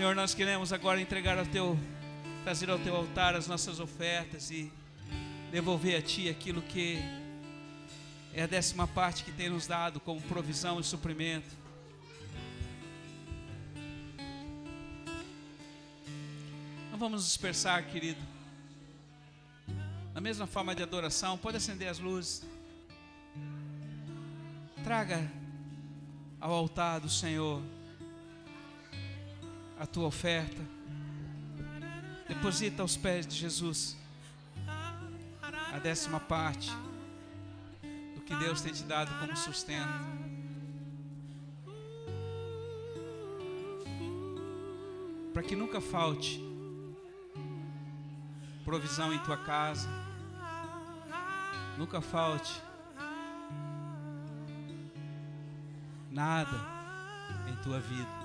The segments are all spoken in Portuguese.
Senhor, nós queremos agora entregar ao teu, trazer ao teu altar as nossas ofertas e devolver a ti aquilo que é a décima parte que tem nos dado como provisão e suprimento. Não vamos dispersar, querido. Na mesma forma de adoração, pode acender as luzes. Traga ao altar do Senhor a tua oferta. Deposita aos pés de Jesus a décima parte do que Deus tem te dado como sustento. Para que nunca falte provisão em tua casa, nunca falte nada em tua vida.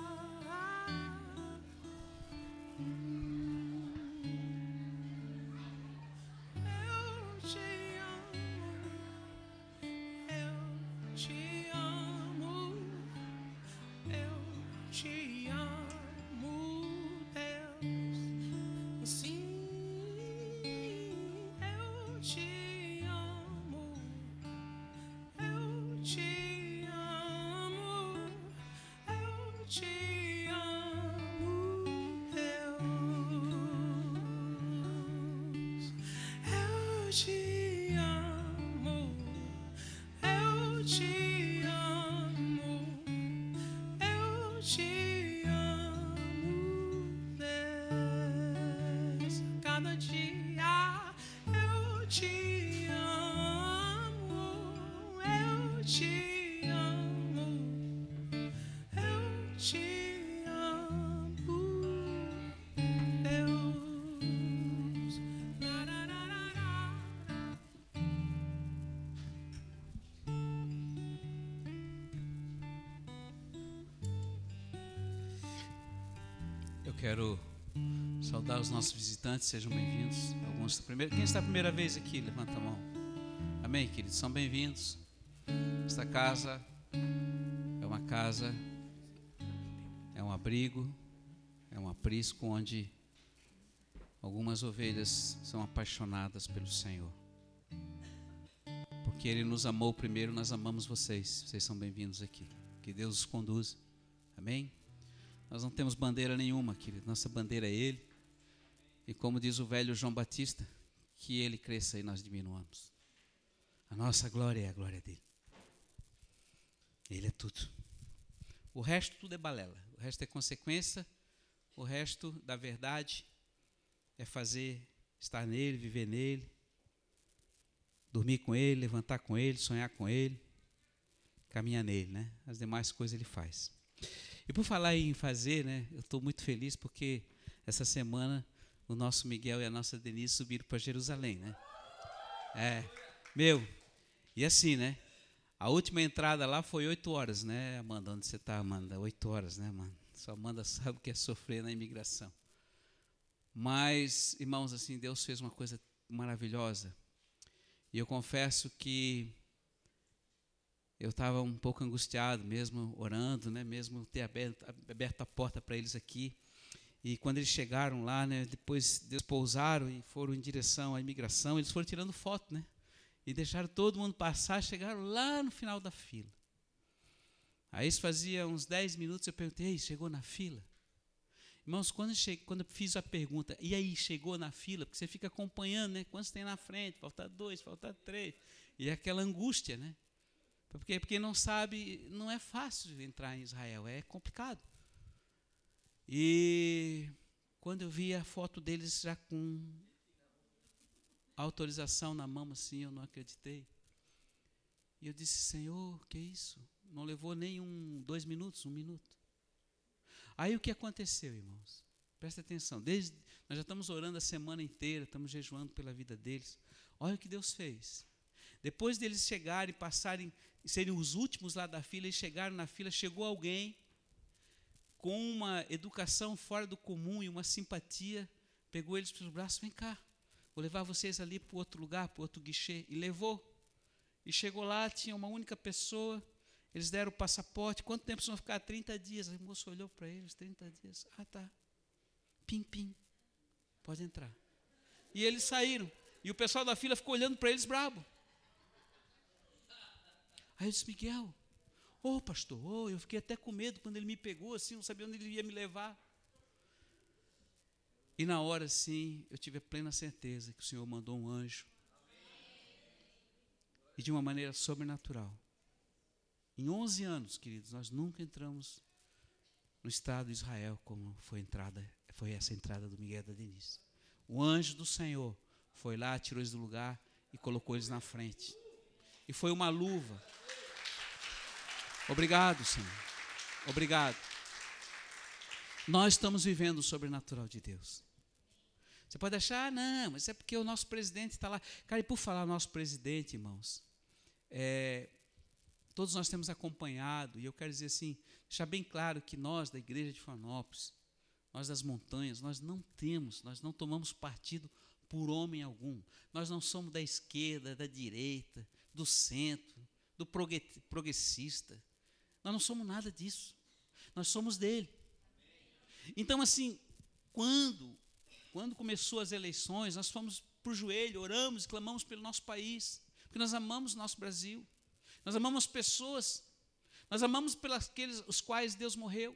Quero saudar os nossos visitantes, sejam bem-vindos. Alguns primeiro, quem está a primeira vez aqui, levanta a mão. Amém, queridos, são bem-vindos. Esta casa é uma casa, é um abrigo, é um aprisco onde algumas ovelhas são apaixonadas pelo Senhor. Porque Ele nos amou primeiro, nós amamos vocês. Vocês são bem-vindos aqui. Que Deus os conduza. Amém? Nós não temos bandeira nenhuma, querido. Nossa bandeira é Ele. E como diz o velho João Batista, que Ele cresça e nós diminuamos. A nossa glória é a glória dele. Ele é tudo. O resto tudo é balela. O resto é consequência. O resto da verdade é fazer, estar nele, viver nele, dormir com ele, levantar com ele, sonhar com ele, caminhar nele, né? As demais coisas ele faz. E por falar em fazer, né, eu estou muito feliz porque essa semana o nosso Miguel e a nossa Denise subiram para Jerusalém, né? É, meu, e assim, né? A última entrada lá foi oito horas, né, Amanda? Onde você está, Amanda? Oito horas, né, mano? Só Amanda sabe o que é sofrer na imigração. Mas, irmãos, assim, Deus fez uma coisa maravilhosa. E eu confesso que eu estava um pouco angustiado, mesmo orando, né, mesmo ter aberto, aberto a porta para eles aqui. E quando eles chegaram lá, né, depois eles pousaram e foram em direção à imigração, eles foram tirando foto, né? E deixaram todo mundo passar, chegaram lá no final da fila. Aí isso fazia uns 10 minutos, eu perguntei, chegou na fila? Irmãos, quando eu, cheguei, quando eu fiz a pergunta, e aí, chegou na fila? Porque você fica acompanhando, né? Quantos tem na frente? Falta dois, falta três. E é aquela angústia, né? Porque, porque não sabe, não é fácil entrar em Israel, é complicado. E quando eu vi a foto deles já com autorização na mão, assim, eu não acreditei. E eu disse, Senhor, que isso? Não levou nem um, dois minutos, um minuto. Aí o que aconteceu, irmãos? Presta atenção. Desde, nós já estamos orando a semana inteira, estamos jejuando pela vida deles. Olha o que Deus fez. Depois deles chegarem, passarem serem os últimos lá da fila, e chegaram na fila, chegou alguém com uma educação fora do comum e uma simpatia, pegou eles pelos braços, vem cá, vou levar vocês ali para outro lugar, para outro guichê, e levou. E chegou lá, tinha uma única pessoa, eles deram o passaporte, quanto tempo vocês vão ficar? 30 dias. A moça olhou para eles, 30 dias. Ah, tá. Pim, pim. Pode entrar. E eles saíram. E o pessoal da fila ficou olhando para eles brabo. Aí eu disse, Miguel, ô oh, pastor, oh, eu fiquei até com medo quando ele me pegou, assim, não sabia onde ele ia me levar. E na hora, sim, eu tive a plena certeza que o Senhor mandou um anjo. E de uma maneira sobrenatural. Em 11 anos, queridos, nós nunca entramos no Estado de Israel como foi, entrada, foi essa entrada do Miguel da Denise. O anjo do Senhor foi lá, tirou eles do lugar e colocou eles na frente. E foi uma luva. Obrigado, Senhor. Obrigado. Nós estamos vivendo o sobrenatural de Deus. Você pode achar, ah, não, mas é porque o nosso presidente está lá. Cara, e por falar nosso presidente, irmãos, é, todos nós temos acompanhado, e eu quero dizer assim, deixar bem claro que nós, da igreja de Fanópolis, nós das montanhas, nós não temos, nós não tomamos partido por homem algum. Nós não somos da esquerda, da direita, do centro, do progressista. Nós não somos nada disso. Nós somos dele. Então, assim, quando, quando começou as eleições, nós fomos para o joelho, oramos, clamamos pelo nosso país, porque nós amamos o nosso Brasil. Nós amamos pessoas. Nós amamos pelos aqueles os quais Deus morreu.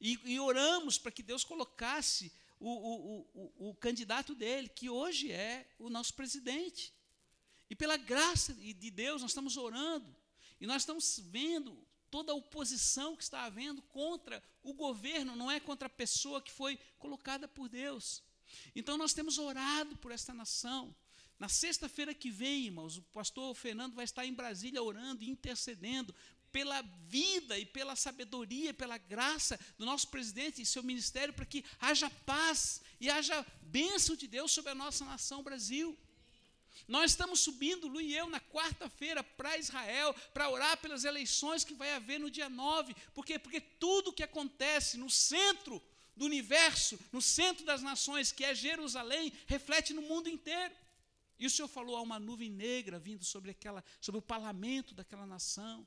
E, e oramos para que Deus colocasse o, o, o, o candidato dele, que hoje é o nosso presidente. E pela graça de Deus, nós estamos orando. E nós estamos vendo toda a oposição que está havendo contra o governo, não é contra a pessoa que foi colocada por Deus. Então nós temos orado por esta nação. Na sexta-feira que vem, irmãos, o pastor Fernando vai estar em Brasília orando e intercedendo pela vida e pela sabedoria, pela graça do nosso presidente e seu ministério, para que haja paz e haja bênção de Deus sobre a nossa nação Brasil. Nós estamos subindo, Lu e eu, na quarta-feira para Israel, para orar pelas eleições que vai haver no dia 9. Por quê? Porque tudo que acontece no centro do universo, no centro das nações, que é Jerusalém, reflete no mundo inteiro. E o Senhor falou há uma nuvem negra vindo sobre aquela, sobre o parlamento daquela nação.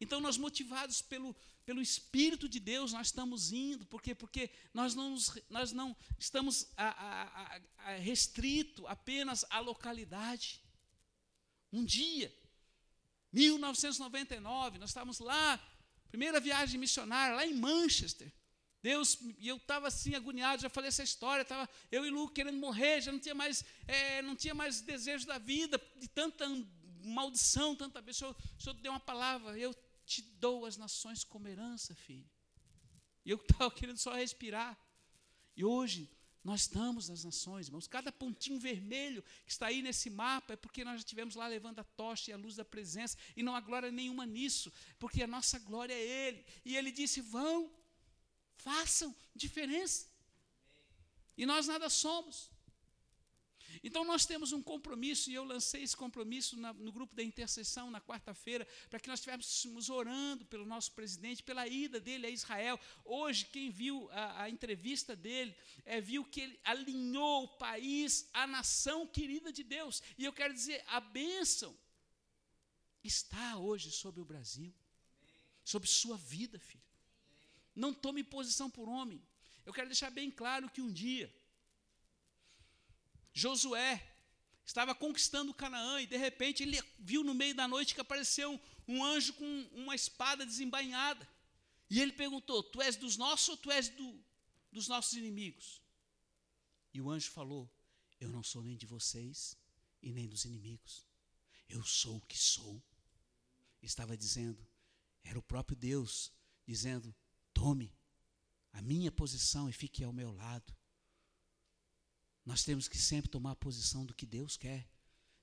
Então nós motivados pelo, pelo Espírito de Deus nós estamos indo, por quê? Porque nós não, nós não estamos a, a, a restrito apenas à localidade. Um dia, 1999, nós estávamos lá, primeira viagem missionária, lá em Manchester. Deus, e eu estava assim agoniado, já falei essa história, estava eu e Lu querendo morrer, já não tinha mais, é, não tinha mais desejo da vida, de tanta maldição, tanta vez. O senhor, o senhor deu uma palavra, eu te dou as nações como herança, filho. E eu estava querendo só respirar. E hoje nós estamos nas nações, irmãos. Cada pontinho vermelho que está aí nesse mapa é porque nós já estivemos lá levando a tocha e a luz da presença, e não há glória nenhuma nisso, porque a nossa glória é Ele. E Ele disse: vão, façam diferença. E nós nada somos. Então nós temos um compromisso, e eu lancei esse compromisso na, no grupo da intercessão na quarta-feira, para que nós estivéssemos orando pelo nosso presidente, pela ida dele a Israel. Hoje, quem viu a, a entrevista dele, é, viu que ele alinhou o país, a nação querida de Deus. E eu quero dizer, a bênção está hoje sobre o Brasil, sobre sua vida, filho. Não tome posição por homem. Eu quero deixar bem claro que um dia, Josué estava conquistando Canaã e de repente ele viu no meio da noite que apareceu um, um anjo com uma espada desembainhada. E ele perguntou: Tu és dos nossos ou tu és do, dos nossos inimigos? E o anjo falou: Eu não sou nem de vocês e nem dos inimigos. Eu sou o que sou. Estava dizendo, era o próprio Deus dizendo: Tome a minha posição e fique ao meu lado. Nós temos que sempre tomar a posição do que Deus quer.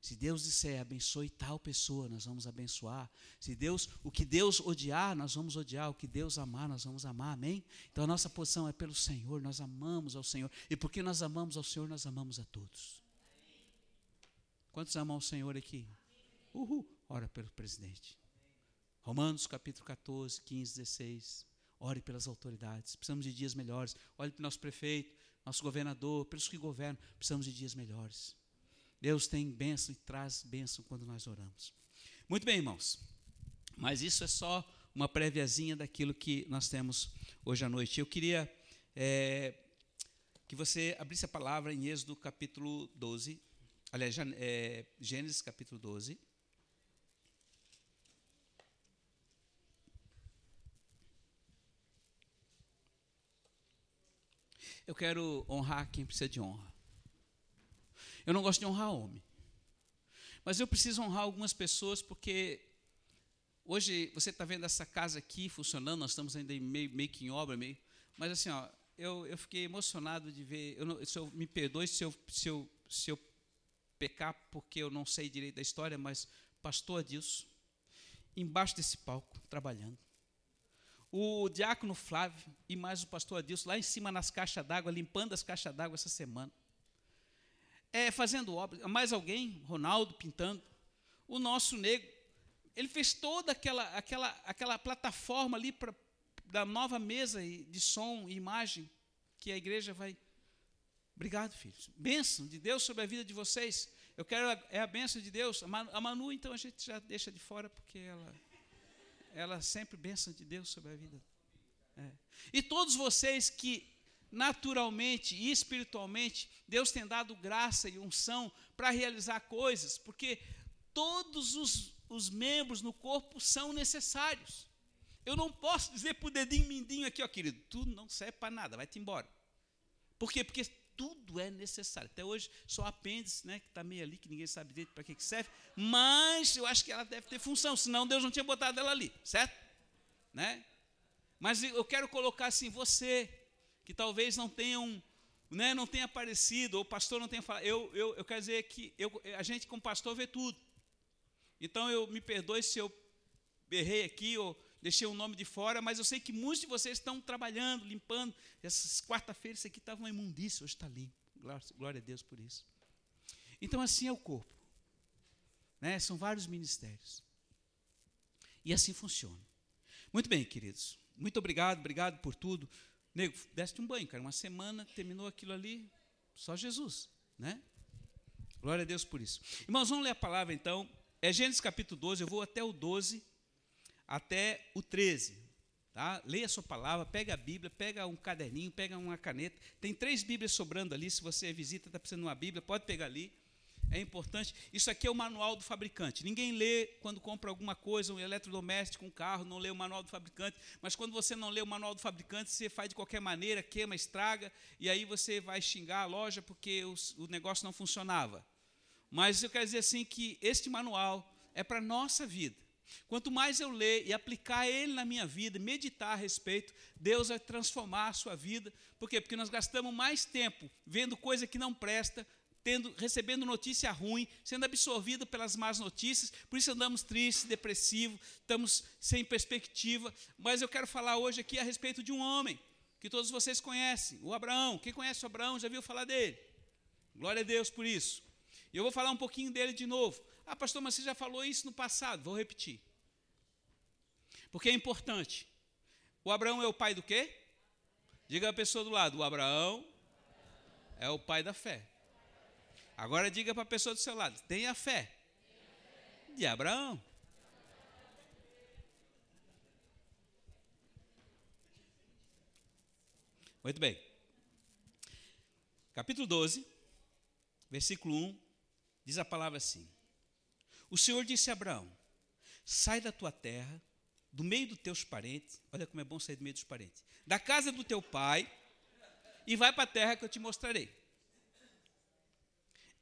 Se Deus disser abençoe tal pessoa, nós vamos abençoar. Se Deus, o que Deus odiar, nós vamos odiar. O que Deus amar, nós vamos amar. Amém? Então a nossa posição é pelo Senhor, nós amamos ao Senhor. E porque nós amamos ao Senhor, nós amamos a todos. Quantos amam ao Senhor aqui? Uhul. Ora pelo presidente. Romanos capítulo 14, 15, 16. Ore pelas autoridades. Precisamos de dias melhores. Olhe para o nosso prefeito nosso governador, pelos que governam, precisamos de dias melhores. Deus tem bênção e traz bênção quando nós oramos. Muito bem, irmãos. Mas isso é só uma préviazinha daquilo que nós temos hoje à noite. Eu queria é, que você abrisse a palavra em Êxodo capítulo 12, aliás, é, Gênesis capítulo 12. Eu quero honrar quem precisa de honra. Eu não gosto de honrar homem. Mas eu preciso honrar algumas pessoas porque hoje você está vendo essa casa aqui funcionando, nós estamos ainda meio, meio que em obra, meio, mas assim, ó, eu, eu fiquei emocionado de ver. Eu não, se eu, me perdoe se eu, se, eu, se eu pecar porque eu não sei direito da história, mas pastor Adilson, embaixo desse palco, trabalhando. O diácono Flávio e mais o pastor Adilson lá em cima nas caixas d'água, limpando as caixas d'água essa semana. É, fazendo obra. Mais alguém, Ronaldo, pintando. O nosso negro, ele fez toda aquela, aquela, aquela plataforma ali para da nova mesa de som e imagem que a igreja vai. Obrigado, filhos. Bênção de Deus sobre a vida de vocês. Eu quero é a bênção de Deus. A Manu, então, a gente já deixa de fora, porque ela, ela sempre bênção de Deus sobre a vida. É. E todos vocês que naturalmente e espiritualmente Deus tem dado graça e unção para realizar coisas, porque todos os, os membros no corpo são necessários. Eu não posso dizer para o dedinho mindinho aqui, ó, querido, tu não serve para nada, vai-te embora. Por quê? Porque tudo é necessário. Até hoje, só apêndice, né, que está meio ali, que ninguém sabe direito para que, que serve, mas eu acho que ela deve ter função, senão Deus não tinha botado ela ali, certo? Né? Mas eu quero colocar assim, você, que talvez não tenha um, né, não tenha aparecido, ou o pastor não tenha falado, eu, eu, eu quero dizer que eu, a gente como pastor vê tudo. Então eu me perdoe se eu errei aqui, ou deixei o nome de fora, mas eu sei que muitos de vocês estão trabalhando, limpando. Essas quarta-feiras isso aqui estava uma imundícia, hoje está limpo. Glória, glória, a Deus por isso. Então, assim é o corpo. Né? São vários ministérios. E assim funciona. Muito bem, queridos. Muito obrigado, obrigado por tudo. Nego, deste um banho, cara. Uma semana, terminou aquilo ali, só Jesus. Né? Glória a Deus por isso. Irmãos, vamos ler a palavra então. É Gênesis capítulo 12, eu vou até o 12 até o 13. Tá? Leia a sua palavra, pega a Bíblia, pega um caderninho, pega uma caneta. Tem três Bíblias sobrando ali. Se você visita, está precisando de uma Bíblia, pode pegar ali. É importante. Isso aqui é o manual do fabricante. Ninguém lê quando compra alguma coisa, um eletrodoméstico, um carro, não lê o manual do fabricante. Mas quando você não lê o manual do fabricante, você faz de qualquer maneira, queima, estraga, e aí você vai xingar a loja porque os, o negócio não funcionava. Mas eu quero dizer assim que este manual é para a nossa vida. Quanto mais eu ler e aplicar ele na minha vida, meditar a respeito, Deus vai transformar a sua vida. Por quê? Porque nós gastamos mais tempo vendo coisa que não presta, tendo, recebendo notícia ruim, sendo absorvido pelas más notícias, por isso andamos tristes, depressivos, estamos sem perspectiva. Mas eu quero falar hoje aqui a respeito de um homem que todos vocês conhecem, o Abraão. Quem conhece o Abraão já viu falar dele? Glória a Deus por isso. E eu vou falar um pouquinho dele de novo. Ah, pastor, mas você já falou isso no passado. Vou repetir. Porque é importante. O Abraão é o pai do quê? Diga a pessoa do lado: o Abraão é o pai da fé. Agora diga para a pessoa do seu lado: tenha fé de Abraão. Muito bem. Capítulo 12, versículo 1, diz a palavra assim: o Senhor disse a Abraão: Sai da tua terra, do meio dos teus parentes. Olha como é bom sair do meio dos parentes. Da casa do teu pai, e vai para a terra que eu te mostrarei.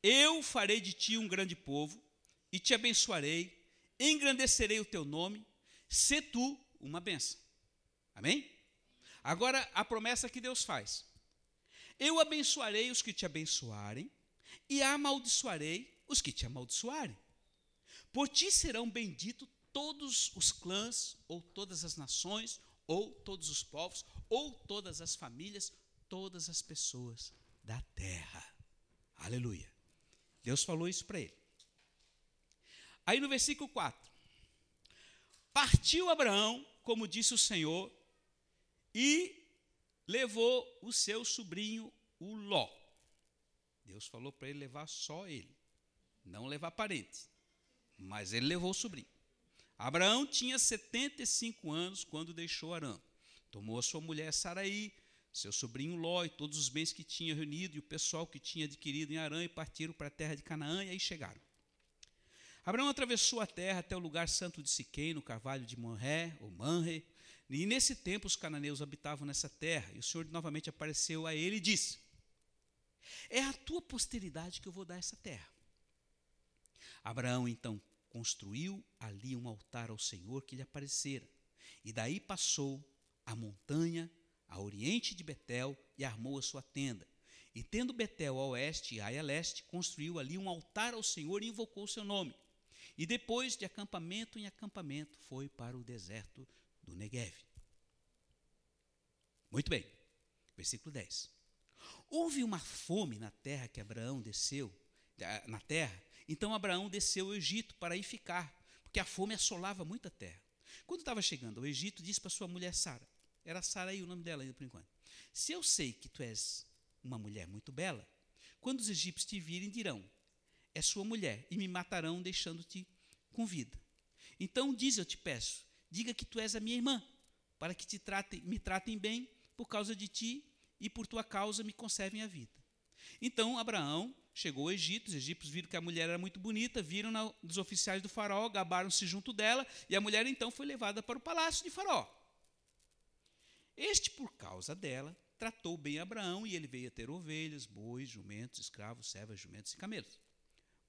Eu farei de ti um grande povo, e te abençoarei, engrandecerei o teu nome, se tu uma benção. Amém? Agora a promessa que Deus faz: Eu abençoarei os que te abençoarem, e amaldiçoarei os que te amaldiçoarem. Por ti serão benditos todos os clãs, ou todas as nações, ou todos os povos, ou todas as famílias, todas as pessoas da terra. Aleluia. Deus falou isso para ele. Aí no versículo 4: Partiu Abraão, como disse o Senhor, e levou o seu sobrinho, o Ló. Deus falou para ele levar só ele, não levar parente. Mas ele levou o sobrinho. Abraão tinha 75 anos quando deixou Arã. Tomou a sua mulher Saraí, seu sobrinho Ló e todos os bens que tinha reunido e o pessoal que tinha adquirido em Arã e partiram para a terra de Canaã e aí chegaram. Abraão atravessou a terra até o lugar santo de Siquém, no carvalho de Manré, ou Manre, e nesse tempo os cananeus habitavam nessa terra, e o Senhor novamente apareceu a ele e disse: É a tua posteridade que eu vou dar essa terra. Abraão então construiu ali um altar ao Senhor que lhe aparecera, e daí passou a montanha a oriente de Betel e armou a sua tenda. E tendo Betel a oeste e Ai a leste, construiu ali um altar ao Senhor e invocou o seu nome. E depois de acampamento em acampamento, foi para o deserto do Negev. Muito bem, versículo 10. Houve uma fome na terra que Abraão desceu, na terra, então Abraão desceu ao Egito para ir ficar, porque a fome assolava muito a terra. Quando estava chegando ao Egito, disse para sua mulher Sara: era Saraí o nome dela ainda por enquanto. Se eu sei que tu és uma mulher muito bela, quando os egípcios te virem, dirão: É sua mulher, e me matarão, deixando-te com vida. Então diz, eu te peço, diga que tu és a minha irmã, para que te tratem, me tratem bem por causa de ti e por tua causa me conservem a vida. Então Abraão chegou ao Egito, os egípcios viram que a mulher era muito bonita, viram na, os oficiais do faraó, gabaram-se junto dela, e a mulher então foi levada para o palácio de faraó. Este, por causa dela, tratou bem Abraão e ele veio a ter ovelhas, bois, jumentos, escravos, servas, jumentos e camelos.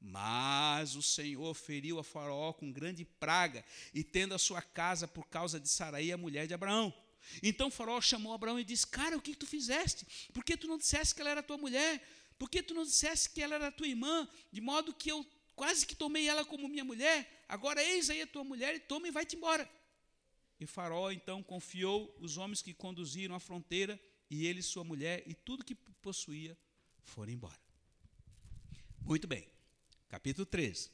Mas o Senhor feriu a Faraó com grande praga, e tendo a sua casa por causa de Saraí, a mulher de Abraão. Então Faraó chamou Abraão e disse: Cara, o que tu fizeste? Por que tu não disseste que ela era tua mulher? Por que tu não disseste que ela era tua irmã? De modo que eu quase que tomei ela como minha mulher. Agora eis aí a tua mulher e toma e vai-te embora. E Faraó então confiou os homens que conduziram a fronteira, e ele, sua mulher e tudo que possuía foram embora. Muito bem, capítulo 13.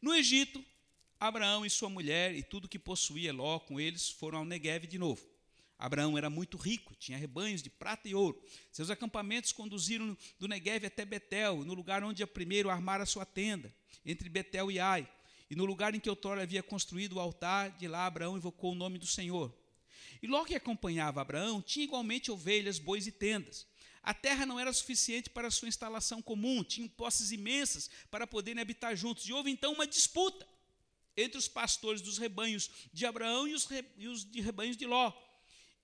No Egito, Abraão e sua mulher e tudo que possuía Ló com eles foram ao Negev de novo. Abraão era muito rico, tinha rebanhos de prata e ouro. Seus acampamentos conduziram do Negev até Betel, no lugar onde a primeiro armara sua tenda, entre Betel e Ai. E no lugar em que outrora havia construído o altar, de lá Abraão invocou o nome do Senhor. E logo que acompanhava Abraão, tinha igualmente ovelhas, bois e tendas. A terra não era suficiente para sua instalação comum, tinham posses imensas para poderem habitar juntos. E houve então uma disputa entre os pastores dos rebanhos de Abraão e os, re, e os de rebanhos de Ló.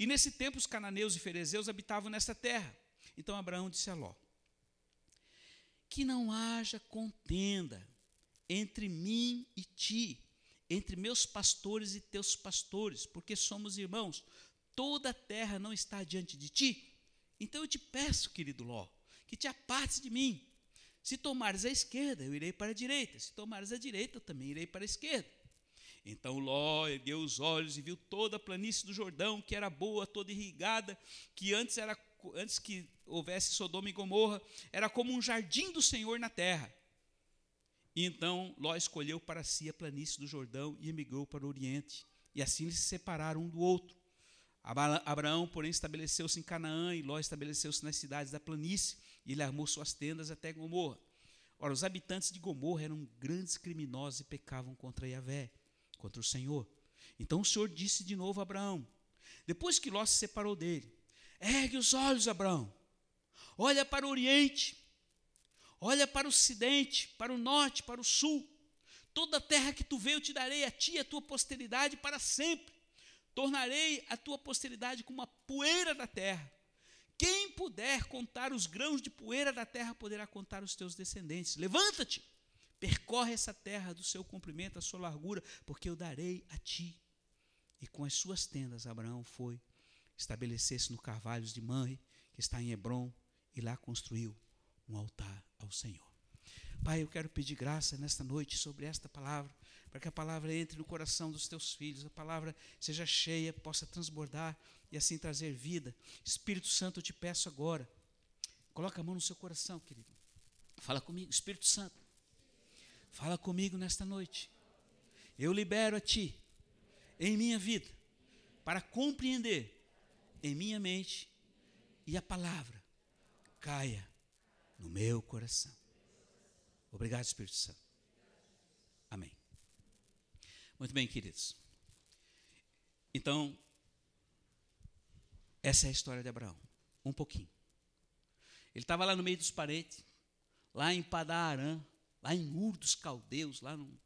E nesse tempo os cananeus e ferezeus habitavam nessa terra. Então Abraão disse a Ló: Que não haja contenda entre mim e ti, entre meus pastores e teus pastores, porque somos irmãos. Toda a terra não está diante de ti. Então eu te peço, querido Ló, que te apartes de mim. Se tomares a esquerda, eu irei para a direita. Se tomares a direita, eu também irei para a esquerda. Então Ló ergueu os olhos e viu toda a planície do Jordão, que era boa, toda irrigada, que antes era antes que houvesse Sodoma e Gomorra, era como um jardim do Senhor na terra. E então Ló escolheu para si a planície do Jordão e emigrou para o Oriente. E assim eles se separaram um do outro. Abraão, porém, estabeleceu-se em Canaã e Ló estabeleceu-se nas cidades da planície e ele armou suas tendas até Gomorra. Ora, os habitantes de Gomorra eram grandes criminosos e pecavam contra Yahvé, contra o Senhor. Então o Senhor disse de novo a Abraão, depois que Ló se separou dele: Ergue os olhos, Abraão, olha para o Oriente Olha para o ocidente, para o norte, para o sul. Toda a terra que tu veio eu te darei a ti e a tua posteridade para sempre. Tornarei a tua posteridade como a poeira da terra. Quem puder contar os grãos de poeira da terra poderá contar os teus descendentes. Levanta-te, percorre essa terra do seu comprimento, a sua largura, porque eu darei a ti. E com as suas tendas, Abraão foi estabelecer-se no Carvalhos de Manre, que está em Hebron, e lá construiu um altar ao Senhor. Pai, eu quero pedir graça nesta noite sobre esta palavra, para que a palavra entre no coração dos teus filhos, a palavra seja cheia, possa transbordar e assim trazer vida. Espírito Santo, eu te peço agora, coloca a mão no seu coração, querido. Fala comigo, Espírito Santo. Fala comigo nesta noite. Eu libero a ti em minha vida para compreender em minha mente e a palavra caia no meu coração. Obrigado, Espírito Santo. Amém. Muito bem, queridos. Então, essa é a história de Abraão. um pouquinho. Ele estava lá no meio dos parentes, lá em Padarã, lá em Ur dos Caldeus, lá, no,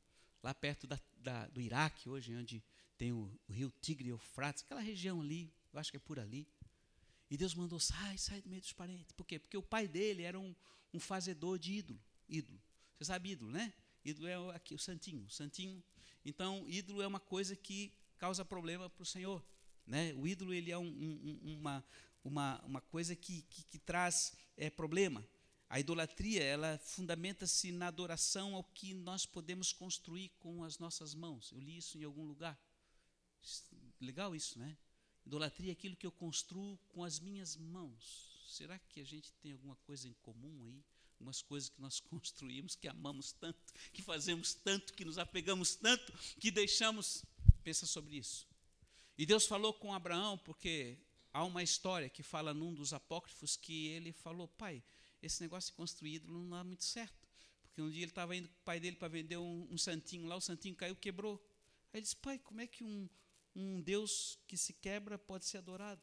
lá perto da, da, do Iraque, hoje, onde tem o, o rio Tigre e Eufrates, aquela região ali, eu acho que é por ali. E Deus mandou, sai, sai do meio dos parentes. Por quê? Porque o pai dele era um, um fazedor de ídolo. Ídolo. Você sabe ídolo, né? Ídolo é o, aqui, o santinho. O santinho. Então, ídolo é uma coisa que causa problema para o Senhor. Né? O ídolo ele é um, um, uma, uma, uma coisa que, que, que traz é, problema. A idolatria, ela fundamenta-se na adoração ao que nós podemos construir com as nossas mãos. Eu li isso em algum lugar. Legal isso, né? Idolatria é aquilo que eu construo com as minhas mãos. Será que a gente tem alguma coisa em comum aí? Algumas coisas que nós construímos, que amamos tanto, que fazemos tanto, que nos apegamos tanto, que deixamos. Pensa sobre isso. E Deus falou com Abraão, porque há uma história que fala num dos apócrifos que ele falou: Pai, esse negócio de construir ídolo não dá muito certo. Porque um dia ele estava indo com o pai dele para vender um, um santinho lá, o santinho caiu, quebrou. Aí ele disse: Pai, como é que um, um Deus que se quebra pode ser adorado.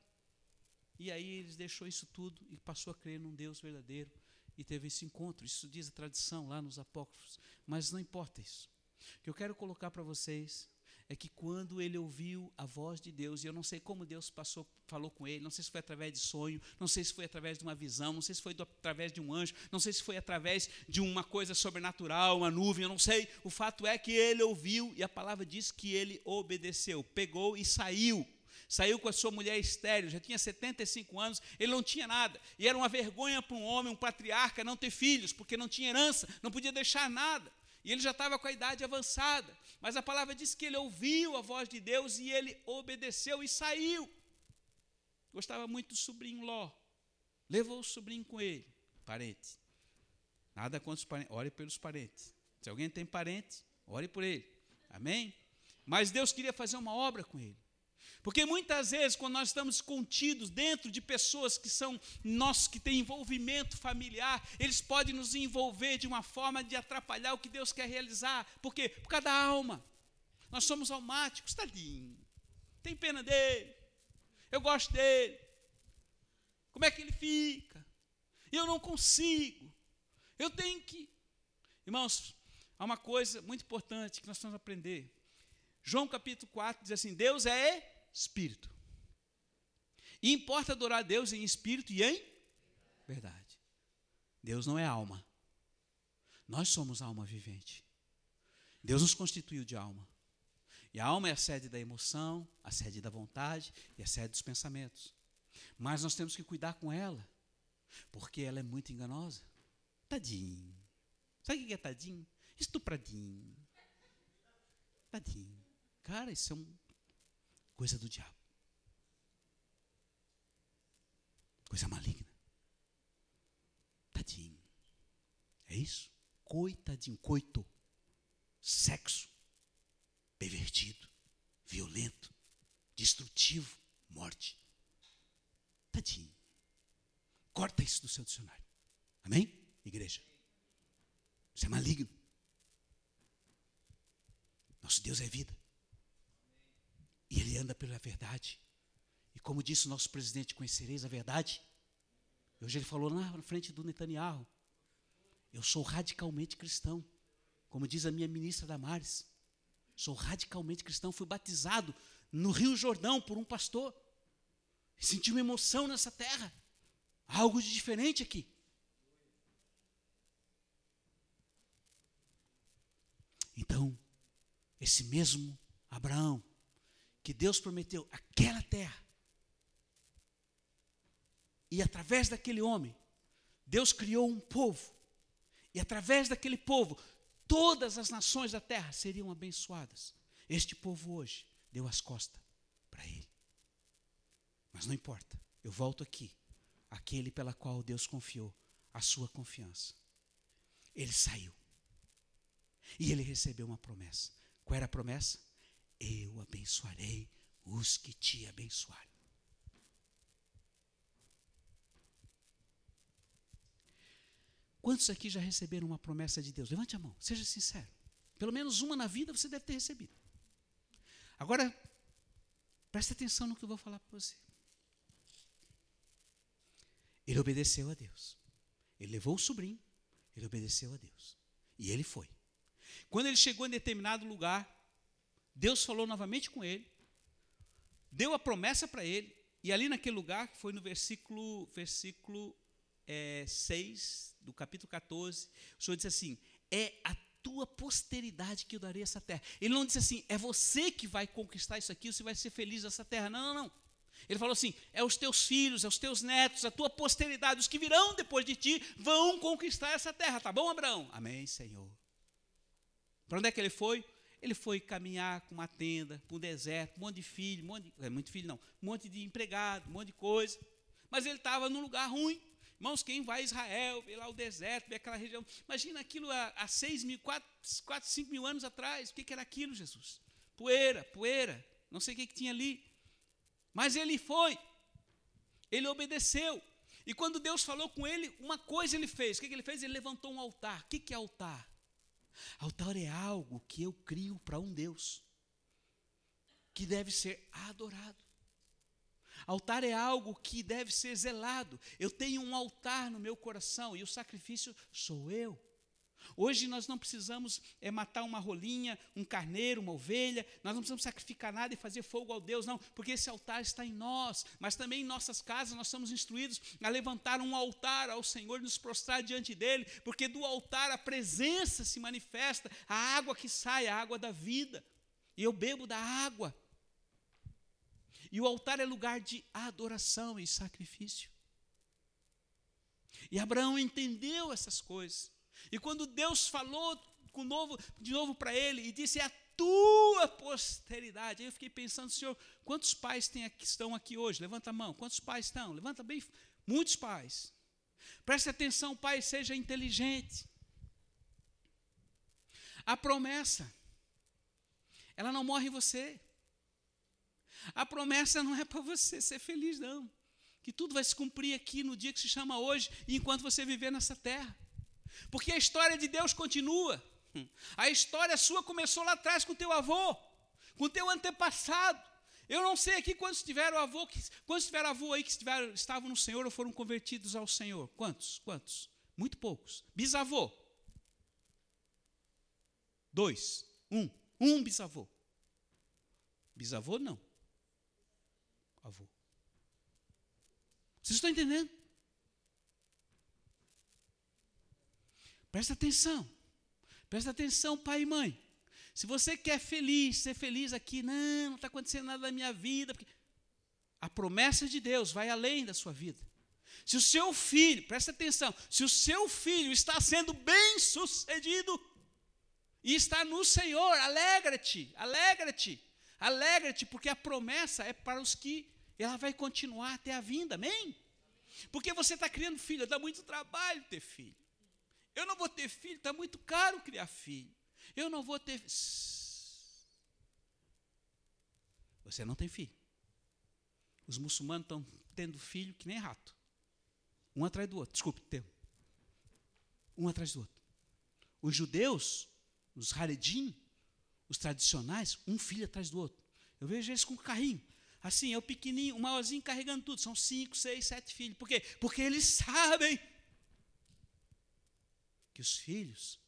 E aí ele deixou isso tudo e passou a crer num Deus verdadeiro e teve esse encontro. Isso diz a tradição lá nos apócrifos. Mas não importa isso. O que eu quero colocar para vocês é que quando ele ouviu a voz de Deus, e eu não sei como Deus passou, falou com ele, não sei se foi através de sonho, não sei se foi através de uma visão, não sei se foi do, através de um anjo, não sei se foi através de uma coisa sobrenatural, uma nuvem, eu não sei. O fato é que ele ouviu e a palavra diz que ele obedeceu, pegou e saiu. Saiu com a sua mulher estéreo, já tinha 75 anos, ele não tinha nada. E era uma vergonha para um homem, um patriarca, não ter filhos, porque não tinha herança, não podia deixar nada. E ele já estava com a idade avançada. Mas a palavra diz que ele ouviu a voz de Deus e ele obedeceu e saiu. Gostava muito do sobrinho Ló. Levou o sobrinho com ele. Parente. Nada contra os parentes. Ore pelos parentes. Se alguém tem parente, ore por ele. Amém? Mas Deus queria fazer uma obra com ele. Porque muitas vezes, quando nós estamos contidos dentro de pessoas que são nossos, que têm envolvimento familiar, eles podem nos envolver de uma forma de atrapalhar o que Deus quer realizar. Por quê? Por causa da alma. Nós somos almáticos, tadinho. Tem pena dele. Eu gosto dele. Como é que ele fica? Eu não consigo. Eu tenho que. Irmãos, há uma coisa muito importante que nós temos que aprender. João capítulo 4 diz assim: Deus é espírito. E importa adorar a Deus em espírito e em verdade. Deus não é alma. Nós somos alma vivente. Deus nos constituiu de alma. E a alma é a sede da emoção, a sede da vontade e a sede dos pensamentos. Mas nós temos que cuidar com ela, porque ela é muito enganosa. Tadinho. Sabe o que é tadinho? Estupradinho. Tadinho. Cara, isso é um coisa do diabo. Coisa maligna. Tadinho. É isso? Coitadinho, coito. Sexo. Pervertido. Violento. Destrutivo. Morte. Tadinho. Corta isso do seu dicionário. Amém? Igreja. Isso é maligno. Nosso Deus é vida. E ele anda pela verdade. E como disse o nosso presidente, conhecereis a verdade. Hoje ele falou na frente do Netanyahu. Eu sou radicalmente cristão. Como diz a minha ministra Damares. Sou radicalmente cristão. Fui batizado no Rio Jordão por um pastor. Senti uma emoção nessa terra. Algo de diferente aqui. Então, esse mesmo Abraão, que Deus prometeu aquela terra. E através daquele homem, Deus criou um povo. E através daquele povo, todas as nações da terra seriam abençoadas. Este povo hoje deu as costas para ele. Mas não importa, eu volto aqui. Aquele pela qual Deus confiou a sua confiança. Ele saiu. E ele recebeu uma promessa. Qual era a promessa? Eu abençoarei os que te abençoarem. Quantos aqui já receberam uma promessa de Deus? Levante a mão, seja sincero. Pelo menos uma na vida você deve ter recebido. Agora, preste atenção no que eu vou falar para você. Ele obedeceu a Deus. Ele levou o sobrinho, ele obedeceu a Deus. E ele foi. Quando ele chegou em determinado lugar, Deus falou novamente com ele, deu a promessa para ele, e ali naquele lugar, que foi no versículo, versículo é, 6 do capítulo 14, o Senhor disse assim: É a tua posteridade que eu darei essa terra. Ele não disse assim, é você que vai conquistar isso aqui, você vai ser feliz nessa terra. Não, não, não. Ele falou assim: é os teus filhos, é os teus netos, a tua posteridade, os que virão depois de ti, vão conquistar essa terra. Tá bom, Abraão? Amém, Senhor. Para onde é que ele foi? Ele foi caminhar com uma tenda, para um deserto, um monte de filho, um monte de, é, muito filho não, um monte de empregado, um monte de coisa. Mas ele estava num lugar ruim. Irmãos, quem vai a Israel, vê lá o deserto, vê aquela região. Imagina aquilo há, há seis mil, quatro, quatro, cinco mil anos atrás. O que, que era aquilo, Jesus? Poeira, poeira. Não sei o que, que tinha ali. Mas ele foi. Ele obedeceu. E quando Deus falou com ele, uma coisa ele fez. O que, que ele fez? Ele levantou um altar. O que, que é altar? Altar é algo que eu crio para um Deus que deve ser adorado. Altar é algo que deve ser zelado. Eu tenho um altar no meu coração e o sacrifício sou eu. Hoje nós não precisamos é, matar uma rolinha, um carneiro, uma ovelha, nós não precisamos sacrificar nada e fazer fogo ao Deus, não, porque esse altar está em nós, mas também em nossas casas nós somos instruídos a levantar um altar ao Senhor e nos prostrar diante dele, porque do altar a presença se manifesta, a água que sai, a água da vida, e eu bebo da água. E o altar é lugar de adoração e sacrifício. E Abraão entendeu essas coisas. E quando Deus falou com novo, de novo para ele e disse: É a tua posteridade. Aí eu fiquei pensando, Senhor, quantos pais tem aqui, estão aqui hoje? Levanta a mão. Quantos pais estão? Levanta bem. Muitos pais. Preste atenção, pai, seja inteligente. A promessa, ela não morre em você. A promessa não é para você ser feliz, não. Que tudo vai se cumprir aqui no dia que se chama hoje e enquanto você viver nessa terra. Porque a história de Deus continua. A história sua começou lá atrás com teu avô, com teu antepassado. Eu não sei aqui quantos tiveram avô, quantos tiveram avô aí que estiveram, estavam no Senhor ou foram convertidos ao Senhor. Quantos? Quantos? Muito poucos. Bisavô. Dois. Um. Um bisavô. Bisavô não avô. Vocês estão entendendo? Presta atenção. Presta atenção, pai e mãe. Se você quer feliz, ser feliz aqui, não, não está acontecendo nada na minha vida. Porque a promessa de Deus vai além da sua vida. Se o seu filho, presta atenção, se o seu filho está sendo bem sucedido e está no Senhor, alegra-te, alegra-te. Alegra-te, porque a promessa é para os que ela vai continuar até a vinda, amém? Porque você está criando filho, dá muito trabalho ter filho. Eu não vou ter filho, está muito caro criar filho. Eu não vou ter. Você não tem filho. Os muçulmanos estão tendo filho que nem rato. Um atrás do outro. Desculpe, tem. Um atrás do outro. Os judeus, os Haredim, os tradicionais, um filho atrás do outro. Eu vejo eles com carrinho. Assim, eu pequenininho, o maiorzinho carregando tudo. São cinco, seis, sete filhos. Por quê? Porque eles sabem que os filhos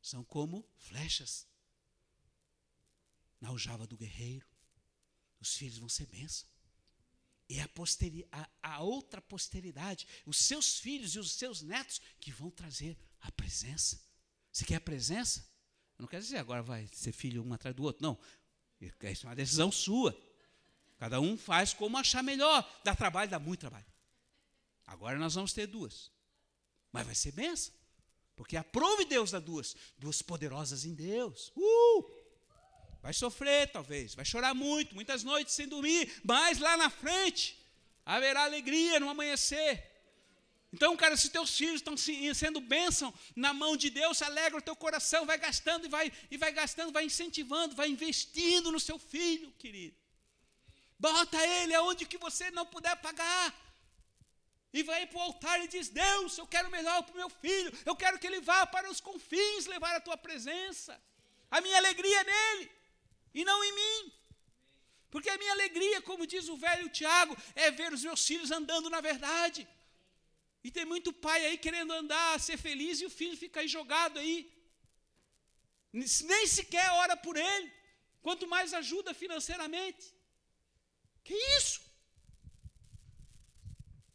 são como flechas na aljava do guerreiro. Os filhos vão ser bênção. E a, a, a outra posteridade, os seus filhos e os seus netos, que vão trazer a presença. Você quer a presença? Eu não quero dizer agora vai ser filho um atrás do outro, não. Isso é uma decisão sua. Cada um faz como achar melhor. Dá trabalho, dá muito trabalho. Agora nós vamos ter duas. Mas vai ser benção. Porque aprove Deus dá duas. Duas poderosas em Deus. Uh! Vai sofrer, talvez. Vai chorar muito, muitas noites sem dormir. Mas lá na frente haverá alegria no amanhecer. Então, cara, se teus filhos estão sendo bênção na mão de Deus, alegra o teu coração, vai gastando e vai, e vai gastando, vai incentivando, vai investindo no seu filho, querido. Bota ele aonde que você não puder pagar. E vai para o altar e diz: Deus, eu quero melhor para o meu filho, eu quero que ele vá para os confins levar a tua presença. A minha alegria é nele e não em mim. Porque a minha alegria, como diz o velho Tiago, é ver os meus filhos andando na verdade. E tem muito pai aí querendo andar, ser feliz, e o filho fica aí jogado aí. Nem sequer ora por ele, quanto mais ajuda financeiramente. Que isso?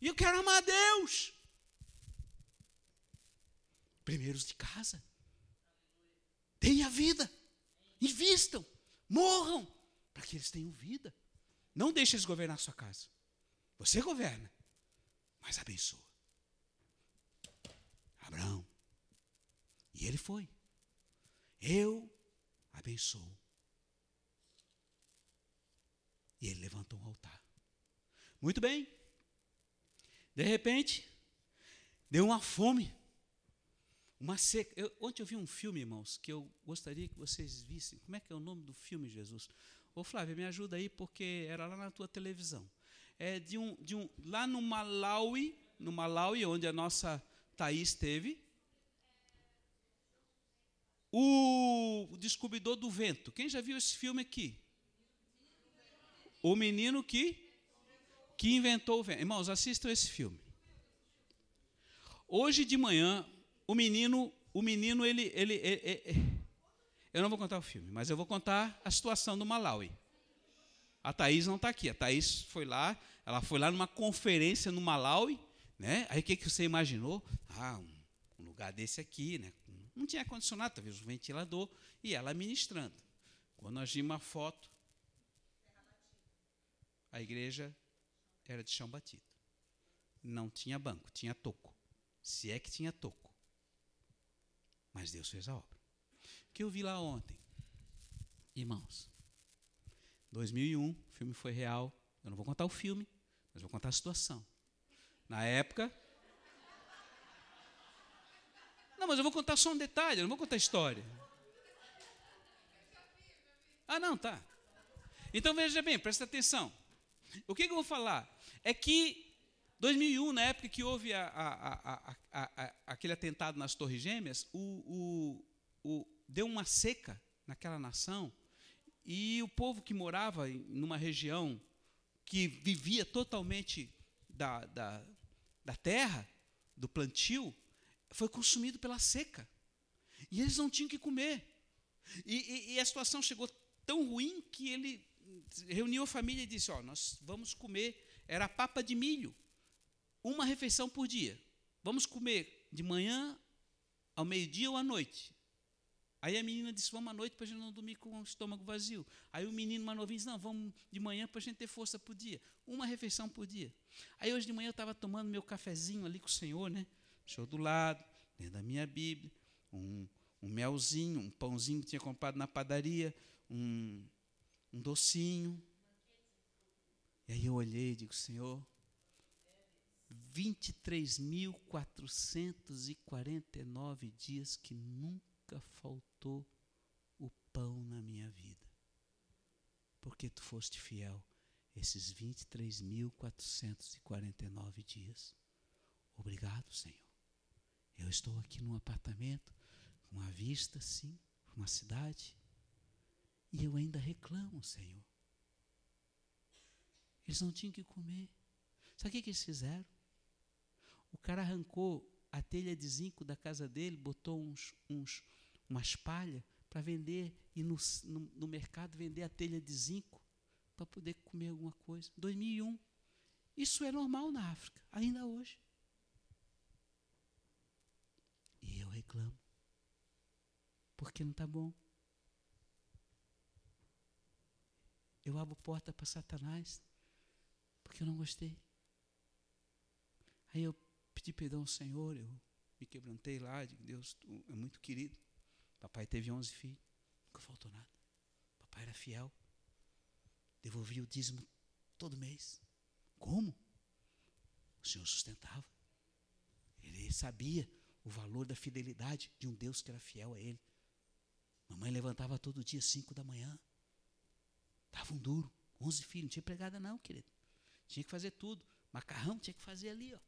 E eu quero amar a Deus. Primeiros de casa. Tenha vida. Invistam. Morram. Para que eles tenham vida. Não deixe eles governar a sua casa. Você governa. Mas abençoa. Abraão. E ele foi. Eu abençoo. E ele levantou um altar. Muito bem. De repente, deu uma fome, uma seca. Eu, ontem eu vi um filme, irmãos, que eu gostaria que vocês vissem. Como é que é o nome do filme, Jesus? Ô Flávia, me ajuda aí, porque era lá na tua televisão. É de um, de um, lá no Malawi, no Malawi, onde a nossa Thaís esteve. O Descobridor do Vento. Quem já viu esse filme aqui? O menino que que inventou o vento. Irmãos, assistam esse filme. Hoje de manhã, o menino, o menino, ele, ele, ele, ele, eu não vou contar o filme, mas eu vou contar a situação do Malawi. A Thaís não está aqui. A Thaís foi lá, ela foi lá numa conferência no Malawi, né? Aí o que, que você imaginou? Ah, um, um lugar desse aqui, né? Não tinha condicionado, talvez um ventilador, e ela ministrando. Quando nós vimos uma foto, a igreja era de chão batido. Não tinha banco, tinha toco. Se é que tinha toco. Mas Deus fez a obra. O que eu vi lá ontem? Irmãos, 2001, o filme foi real. Eu não vou contar o filme, mas vou contar a situação. Na época. Não, mas eu vou contar só um detalhe, eu não vou contar a história. Ah, não, tá. Então veja bem, presta atenção. O que, que eu vou falar? É que 2001, na época que houve a, a, a, aquele atentado nas Torres Gêmeas, o, o, o, deu uma seca naquela nação e o povo que morava numa região que vivia totalmente da, da, da terra, do plantio, foi consumido pela seca. E eles não tinham que comer. E, e, e a situação chegou tão ruim que ele reuniu a família e disse: Ó, nós vamos comer, era papa de milho, uma refeição por dia. Vamos comer de manhã, ao meio-dia ou à noite. Aí a menina disse: Vamos à noite para a gente não dormir com o estômago vazio. Aí o menino mais novinho disse: Não, vamos de manhã para a gente ter força por dia. Uma refeição por dia. Aí hoje de manhã eu estava tomando meu cafezinho ali com o Senhor, né? O Senhor do lado, dentro da minha Bíblia, um, um melzinho, um pãozinho que tinha comprado na padaria, um, um docinho. E aí eu olhei e digo, Senhor, 23.449 dias que nunca faltou o pão na minha vida. Porque tu foste fiel esses 23.449 dias. Obrigado, Senhor. Eu estou aqui num apartamento, com uma vista, sim, uma cidade, e eu ainda reclamo, Senhor. Eles não tinham que comer. Sabe o que, que eles fizeram? O cara arrancou a telha de zinco da casa dele, botou uns, uns, umas palhas para vender e no, no, no, mercado vender a telha de zinco para poder comer alguma coisa. 2001. Isso é normal na África, ainda hoje. E eu reclamo. Porque não está bom. Eu abro porta para Satanás porque eu não gostei. Aí eu pedi perdão ao Senhor, eu me quebrantei lá, digo, Deus, tu é muito querido. Papai teve 11 filhos, nunca faltou nada. Papai era fiel. Devolvia o dízimo todo mês. Como? O Senhor sustentava. Ele sabia o valor da fidelidade de um Deus que era fiel a ele. Mamãe levantava todo dia, 5 da manhã. Estavam um duro. Onze filhos. Não tinha empregada, não, querido. Tinha que fazer tudo. Macarrão tinha que fazer ali, ó.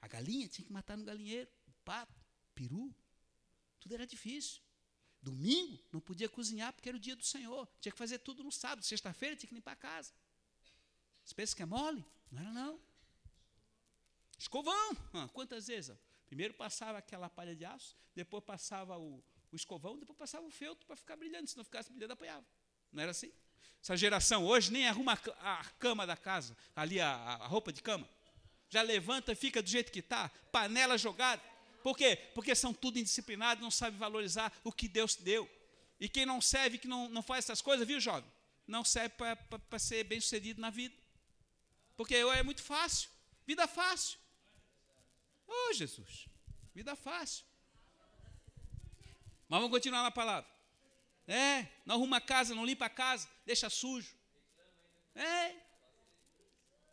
A galinha tinha que matar no galinheiro. O pato, peru. Tudo era difícil. Domingo não podia cozinhar porque era o dia do Senhor. Tinha que fazer tudo no sábado. Sexta-feira tinha que limpar a casa. Você pensa que é mole? Não era não. Escovão. Ah, quantas vezes? Primeiro passava aquela palha de aço, depois passava o, o escovão, depois passava o feltro para ficar brilhando. Se não ficasse brilhando, apanhava. Não era assim? Essa geração hoje nem arruma a cama da casa, ali a, a roupa de cama. Já levanta fica do jeito que está, panela jogada. Por quê? Porque são tudo indisciplinados, não sabem valorizar o que Deus deu. E quem não serve, que não, não faz essas coisas, viu, jovem? Não serve para ser bem sucedido na vida. Porque é muito fácil. Vida fácil. Oh, Jesus. Vida fácil. Mas vamos continuar na palavra. É, não arruma a casa, não limpa a casa, deixa sujo. É.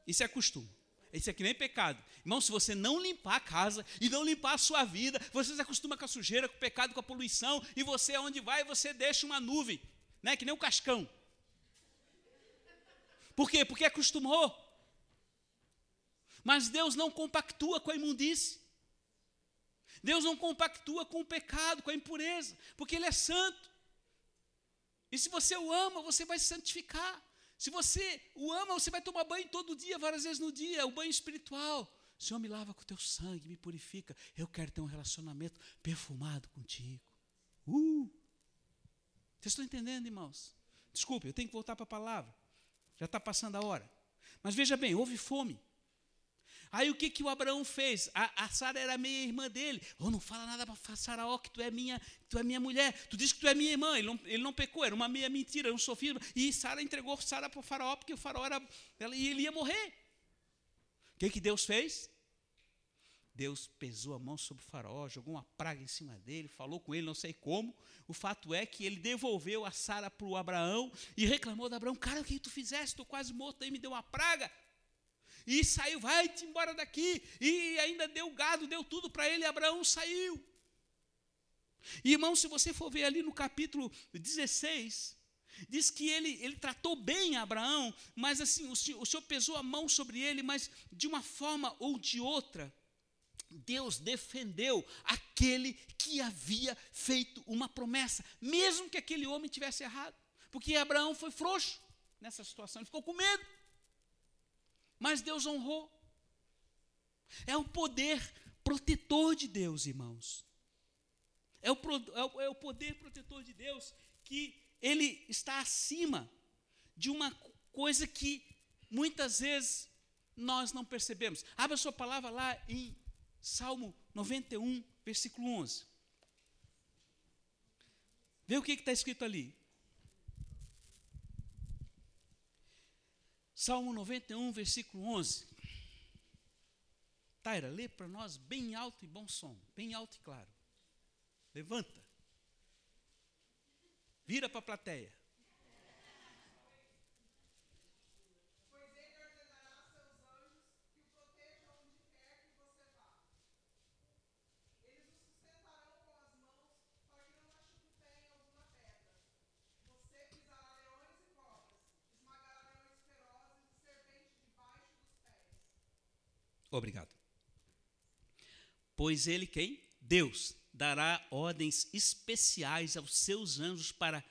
Isso é costume. Isso é que nem pecado. Irmão, se você não limpar a casa e não limpar a sua vida, você se acostuma com a sujeira, com o pecado, com a poluição, e você, onde vai, você deixa uma nuvem, né? que nem um cascão. Por quê? Porque acostumou. Mas Deus não compactua com a imundície. Deus não compactua com o pecado, com a impureza, porque Ele é santo. E se você o ama, você vai se santificar. Se você o ama, você vai tomar banho todo dia, várias vezes no dia, o banho espiritual. Senhor, me lava com o teu sangue, me purifica. Eu quero ter um relacionamento perfumado contigo. Uh! Vocês estão entendendo, irmãos? Desculpe, eu tenho que voltar para a palavra. Já está passando a hora. Mas veja bem, houve fome. Aí o que, que o Abraão fez? A, a Sara era meia irmã dele. Oh, não fala nada para Sara, ó, que tu é minha, tu é minha mulher. Tu diz que tu é minha irmã. Ele não, ele não pecou, era uma meia mentira, era um sofisma. E Sara entregou Sara para o faraó, porque o faraó era. Ela, e ele ia morrer. O que, que Deus fez? Deus pesou a mão sobre o faraó, jogou uma praga em cima dele, falou com ele, não sei como. O fato é que ele devolveu a Sara para o Abraão e reclamou de Abraão: Cara, o que tu fizeste? Estou quase morto aí, me deu uma praga e saiu, vai-te embora daqui, e ainda deu gado, deu tudo para ele, e Abraão saiu. irmão, se você for ver ali no capítulo 16, diz que ele, ele tratou bem Abraão, mas assim, o senhor, o senhor pesou a mão sobre ele, mas de uma forma ou de outra, Deus defendeu aquele que havia feito uma promessa, mesmo que aquele homem tivesse errado, porque Abraão foi frouxo nessa situação, ele ficou com medo. Mas Deus honrou. É o poder protetor de Deus, irmãos. É o, é o, é o poder protetor de Deus que ele está acima de uma coisa que muitas vezes nós não percebemos. Abra sua palavra lá em Salmo 91, versículo 11. Vê o que está escrito ali. Salmo 91, versículo 11. Taira, lê para nós bem alto e bom som, bem alto e claro. Levanta. Vira para a plateia. Obrigado. Pois ele quem? Deus dará ordens especiais aos seus anjos para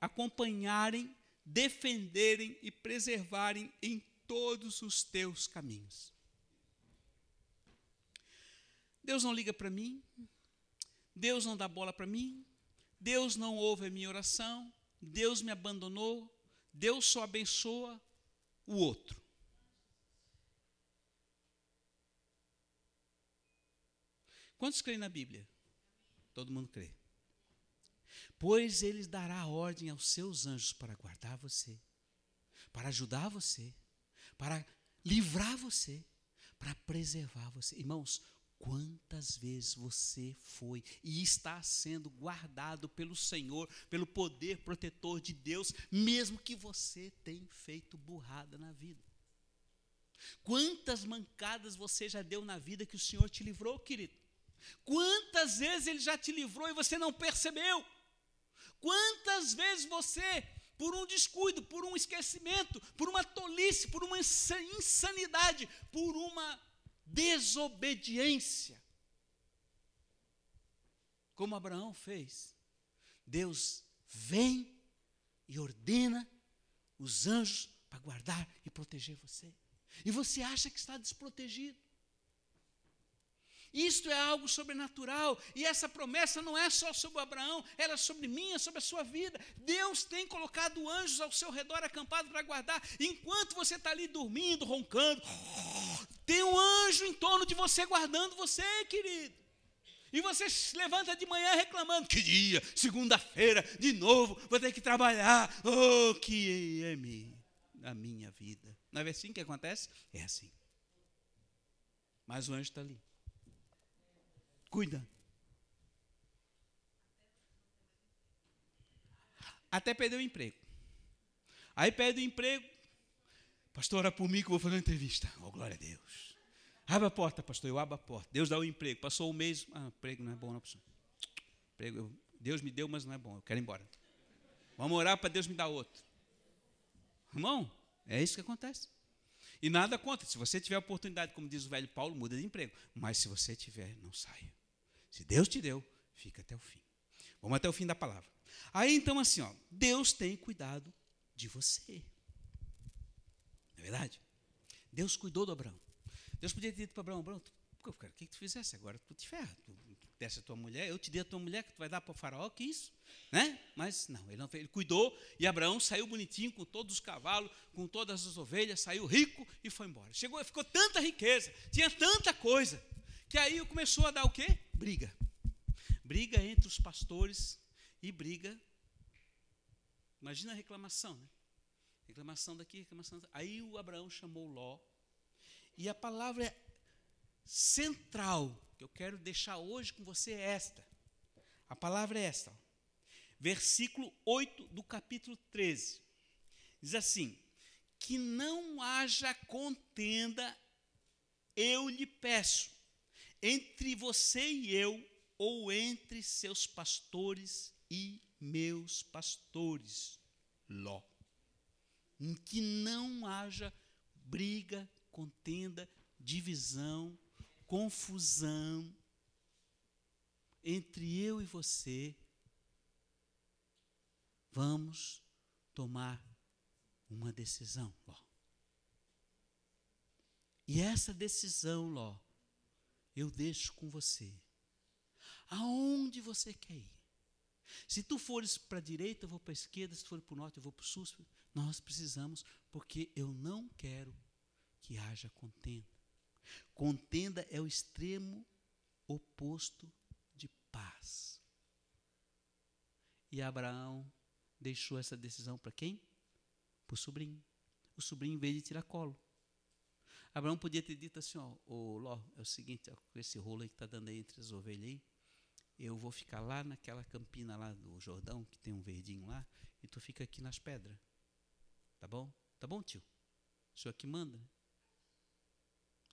acompanharem, defenderem e preservarem em todos os teus caminhos. Deus não liga para mim, Deus não dá bola para mim, Deus não ouve a minha oração, Deus me abandonou, Deus só abençoa o outro. Quantos creem na Bíblia? Todo mundo crê. Pois ele dará ordem aos seus anjos para guardar você, para ajudar você, para livrar você, para preservar você. Irmãos, quantas vezes você foi e está sendo guardado pelo Senhor, pelo poder protetor de Deus, mesmo que você tenha feito burrada na vida? Quantas mancadas você já deu na vida que o Senhor te livrou, querido? Quantas vezes ele já te livrou e você não percebeu? Quantas vezes você, por um descuido, por um esquecimento, por uma tolice, por uma insanidade, por uma desobediência, como Abraão fez, Deus vem e ordena os anjos para guardar e proteger você. E você acha que está desprotegido. Isto é algo sobrenatural, e essa promessa não é só sobre Abraão, ela é sobre mim, é sobre a sua vida. Deus tem colocado anjos ao seu redor acampados para guardar, enquanto você está ali dormindo, roncando, tem um anjo em torno de você guardando você, querido. E você se levanta de manhã reclamando: que dia, segunda-feira, de novo, vou ter que trabalhar. Oh, que é a minha vida. Não é assim que acontece? É assim. Mas o anjo está ali cuidando. Até perder o emprego. Aí perde o emprego. Pastor, ora por mim que eu vou fazer uma entrevista. Oh, glória a Deus. Abre a porta, pastor. Eu abro a porta. Deus dá o emprego. Passou um mês. Ah, emprego não é bom, não, pastor. Emprego, Deus me deu, mas não é bom. Eu quero ir embora. Vamos orar para Deus me dar outro. Irmão, é isso que acontece. E nada contra. Se você tiver oportunidade, como diz o velho Paulo, muda de emprego. Mas se você tiver, não saia. Se Deus te deu, fica até o fim. Vamos até o fim da palavra. Aí então, assim, ó, Deus tem cuidado de você. Não é verdade? Deus cuidou do Abraão. Deus podia ter dito para Abraão: Abraão, o que, tu fizesse agora? Tu te ferra. Tu desse a tua mulher, eu te dei a tua mulher que tu vai dar para o faraó, que isso? Né? Mas não, ele não ele cuidou e Abraão saiu bonitinho com todos os cavalos, com todas as ovelhas, saiu rico e foi embora. Chegou, ficou tanta riqueza, tinha tanta coisa, que aí começou a dar o quê? Briga. Briga entre os pastores e briga. Imagina a reclamação, né? Reclamação daqui, reclamação daqui. Aí o Abraão chamou Ló. E a palavra central que eu quero deixar hoje com você é esta. A palavra é esta. Versículo 8 do capítulo 13. Diz assim: Que não haja contenda, eu lhe peço entre você e eu, ou entre seus pastores e meus pastores. Ló. Em que não haja briga, contenda, divisão, confusão entre eu e você. Vamos tomar uma decisão, Ló. E essa decisão, Ló, eu deixo com você. Aonde você quer ir? Se tu fores para a direita, eu vou para a esquerda, se tu for para o norte, eu vou para o sul. Nós precisamos, porque eu não quero que haja contenda. Contenda é o extremo oposto de paz. E Abraão deixou essa decisão para quem? Para o sobrinho. O sobrinho, em vez de tirar colo, Abraão podia ter dito assim: ó, oh, Ló, é o seguinte, ó, com esse rolo aí que está dando aí entre as ovelhas aí, eu vou ficar lá naquela campina lá do Jordão, que tem um verdinho lá, e tu fica aqui nas pedras. Tá bom? Tá bom, tio? O senhor que manda.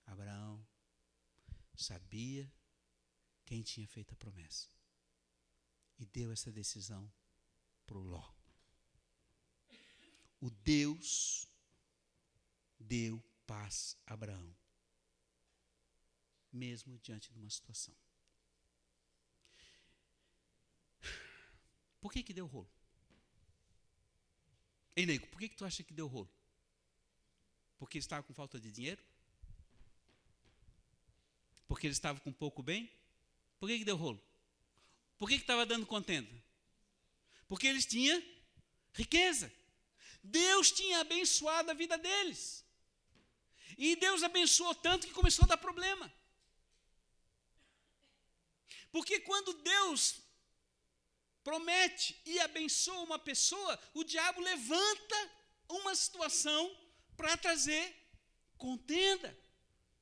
Abraão sabia quem tinha feito a promessa e deu essa decisão para o Ló. O Deus deu paz Abraão, mesmo diante de uma situação. Por que que deu rolo? Ei, nego, por que que tu acha que deu rolo? Porque estava com falta de dinheiro? Porque ele estava com pouco bem? Por que que deu rolo? Por que que estava dando contenda? Porque eles tinham riqueza. Deus tinha abençoado a vida deles. E Deus abençoou tanto que começou a dar problema. Porque quando Deus promete e abençoa uma pessoa, o diabo levanta uma situação para trazer contenda,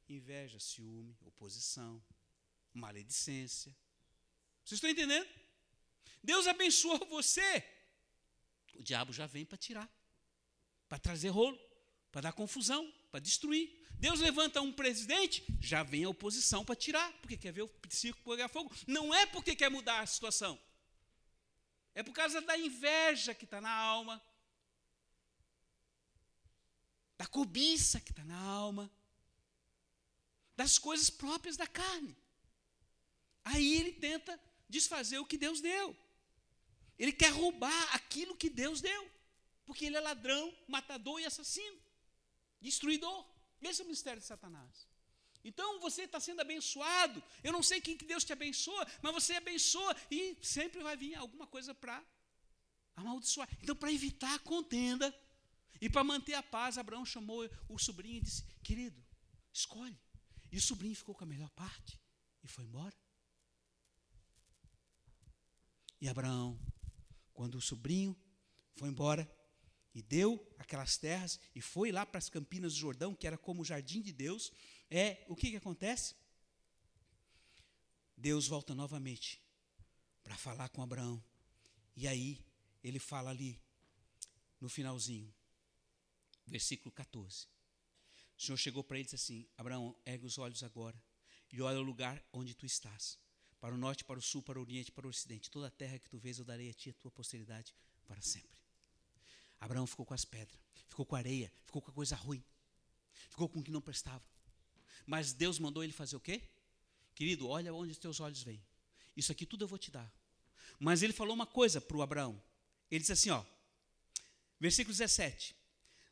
inveja, ciúme, oposição, maledicência. Vocês estão entendendo? Deus abençoou você, o diabo já vem para tirar, para trazer rolo, para dar confusão para destruir. Deus levanta um presidente, já vem a oposição para tirar, porque quer ver o circo pegar fogo. Não é porque quer mudar a situação. É por causa da inveja que está na alma, da cobiça que está na alma, das coisas próprias da carne. Aí ele tenta desfazer o que Deus deu. Ele quer roubar aquilo que Deus deu, porque ele é ladrão, matador e assassino destruidor. Esse é o mistério de Satanás. Então você está sendo abençoado. Eu não sei quem que Deus te abençoa, mas você abençoa e sempre vai vir alguma coisa para amaldiçoar. Então, para evitar a contenda e para manter a paz, Abraão chamou o sobrinho e disse: Querido, escolhe. E o sobrinho ficou com a melhor parte e foi embora. E Abraão, quando o sobrinho foi embora e deu aquelas terras e foi lá para as campinas do Jordão, que era como o jardim de Deus, é o que, que acontece? Deus volta novamente para falar com Abraão. E aí ele fala ali no finalzinho, versículo 14. O Senhor chegou para ele e disse assim: Abraão, ergue os olhos agora e olha o lugar onde tu estás. Para o norte, para o sul, para o oriente, para o ocidente. Toda a terra que tu vês eu darei a ti e a tua posteridade para sempre. Abraão ficou com as pedras, ficou com a areia, ficou com a coisa ruim, ficou com o que não prestava. Mas Deus mandou ele fazer o quê? Querido, olha onde os teus olhos vêm. Isso aqui tudo eu vou te dar. Mas ele falou uma coisa para o Abraão. Ele disse assim, ó, versículo 17: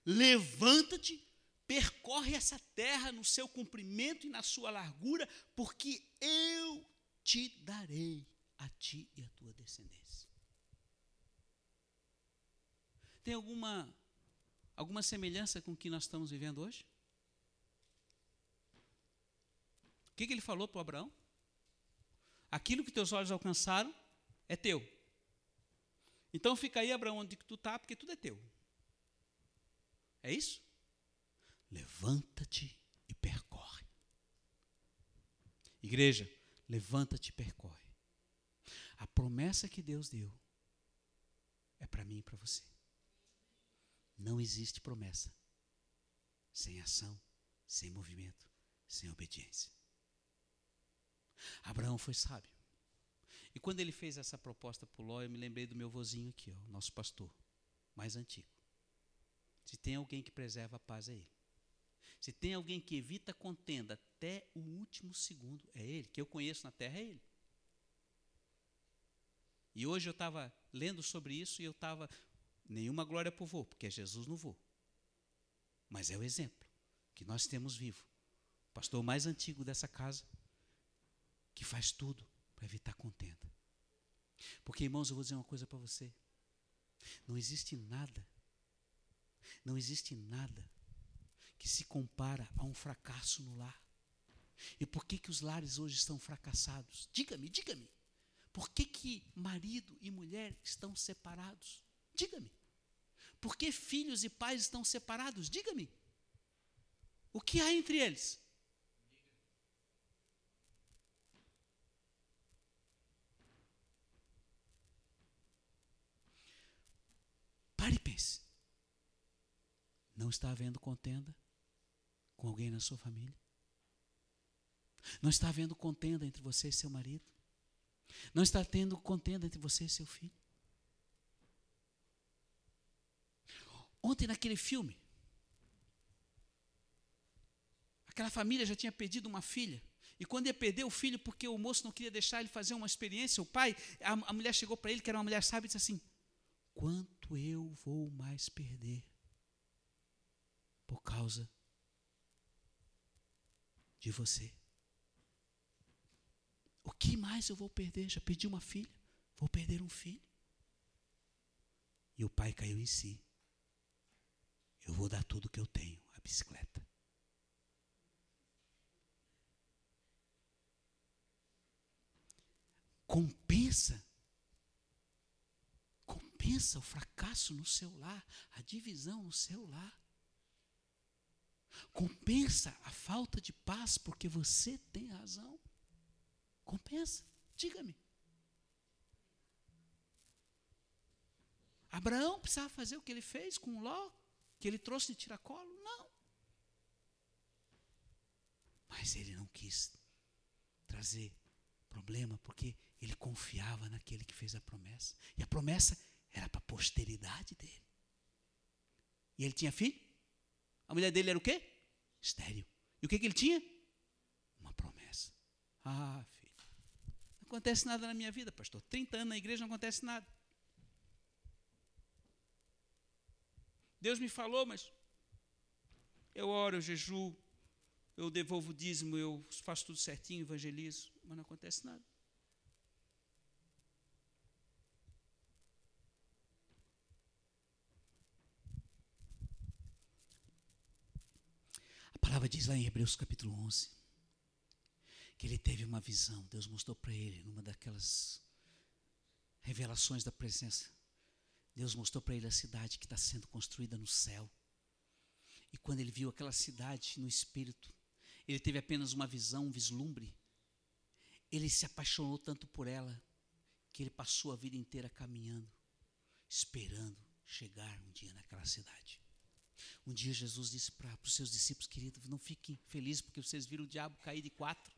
Levanta-te, percorre essa terra no seu comprimento e na sua largura, porque eu te darei a ti e a tua descendência. Tem alguma alguma semelhança com o que nós estamos vivendo hoje? O que, que ele falou para Abraão? Aquilo que teus olhos alcançaram é teu. Então fica aí, Abraão, onde tu está, porque tudo é teu. É isso? Levanta-te e percorre. Igreja, levanta-te e percorre. A promessa que Deus deu é para mim e para você. Não existe promessa sem ação, sem movimento, sem obediência. Abraão foi sábio. E quando ele fez essa proposta para o Ló, eu me lembrei do meu vozinho aqui, ó, nosso pastor, mais antigo. Se tem alguém que preserva a paz, é ele. Se tem alguém que evita contenda até o último segundo, é ele. Que eu conheço na terra, é ele. E hoje eu estava lendo sobre isso e eu estava. Nenhuma glória para o vô, porque é Jesus no vô. Mas é o exemplo que nós temos vivo. O pastor mais antigo dessa casa, que faz tudo para evitar contenda. Porque, irmãos, eu vou dizer uma coisa para você. Não existe nada, não existe nada que se compara a um fracasso no lar. E por que, que os lares hoje estão fracassados? Diga-me, diga-me. Por que, que marido e mulher estão separados? Diga-me. Por que filhos e pais estão separados? Diga-me. O que há entre eles? Pare e pense. Não está havendo contenda com alguém na sua família? Não está havendo contenda entre você e seu marido? Não está tendo contenda entre você e seu filho? Ontem naquele filme, aquela família já tinha perdido uma filha. E quando ia perder o filho, porque o moço não queria deixar ele fazer uma experiência, o pai, a, a mulher chegou para ele, que era uma mulher sábia, e disse assim: quanto eu vou mais perder por causa de você? O que mais eu vou perder? Já perdi uma filha, vou perder um filho. E o pai caiu em si. Eu vou dar tudo que eu tenho, a bicicleta. Compensa Compensa o fracasso no seu lar, a divisão no seu lar. Compensa a falta de paz porque você tem razão. Compensa. Diga-me. Abraão precisava fazer o que ele fez com Ló, que ele trouxe de tiracolo? Não. Mas ele não quis trazer problema porque ele confiava naquele que fez a promessa. E a promessa era para a posteridade dele. E ele tinha filho? A mulher dele era o quê? Estéreo. E o que, que ele tinha? Uma promessa. Ah, filho. Não acontece nada na minha vida, pastor. 30 anos na igreja não acontece nada. Deus me falou, mas eu oro, eu jejuo, eu devolvo o dízimo, eu faço tudo certinho, evangelizo, mas não acontece nada. A palavra diz lá em Hebreus capítulo 11 que ele teve uma visão, Deus mostrou para ele, numa daquelas revelações da presença. Deus mostrou para ele a cidade que está sendo construída no céu. E quando ele viu aquela cidade no espírito, ele teve apenas uma visão, um vislumbre. Ele se apaixonou tanto por ela que ele passou a vida inteira caminhando, esperando chegar um dia naquela cidade. Um dia Jesus disse para os seus discípulos, queridos, não fiquem felizes porque vocês viram o diabo cair de quatro.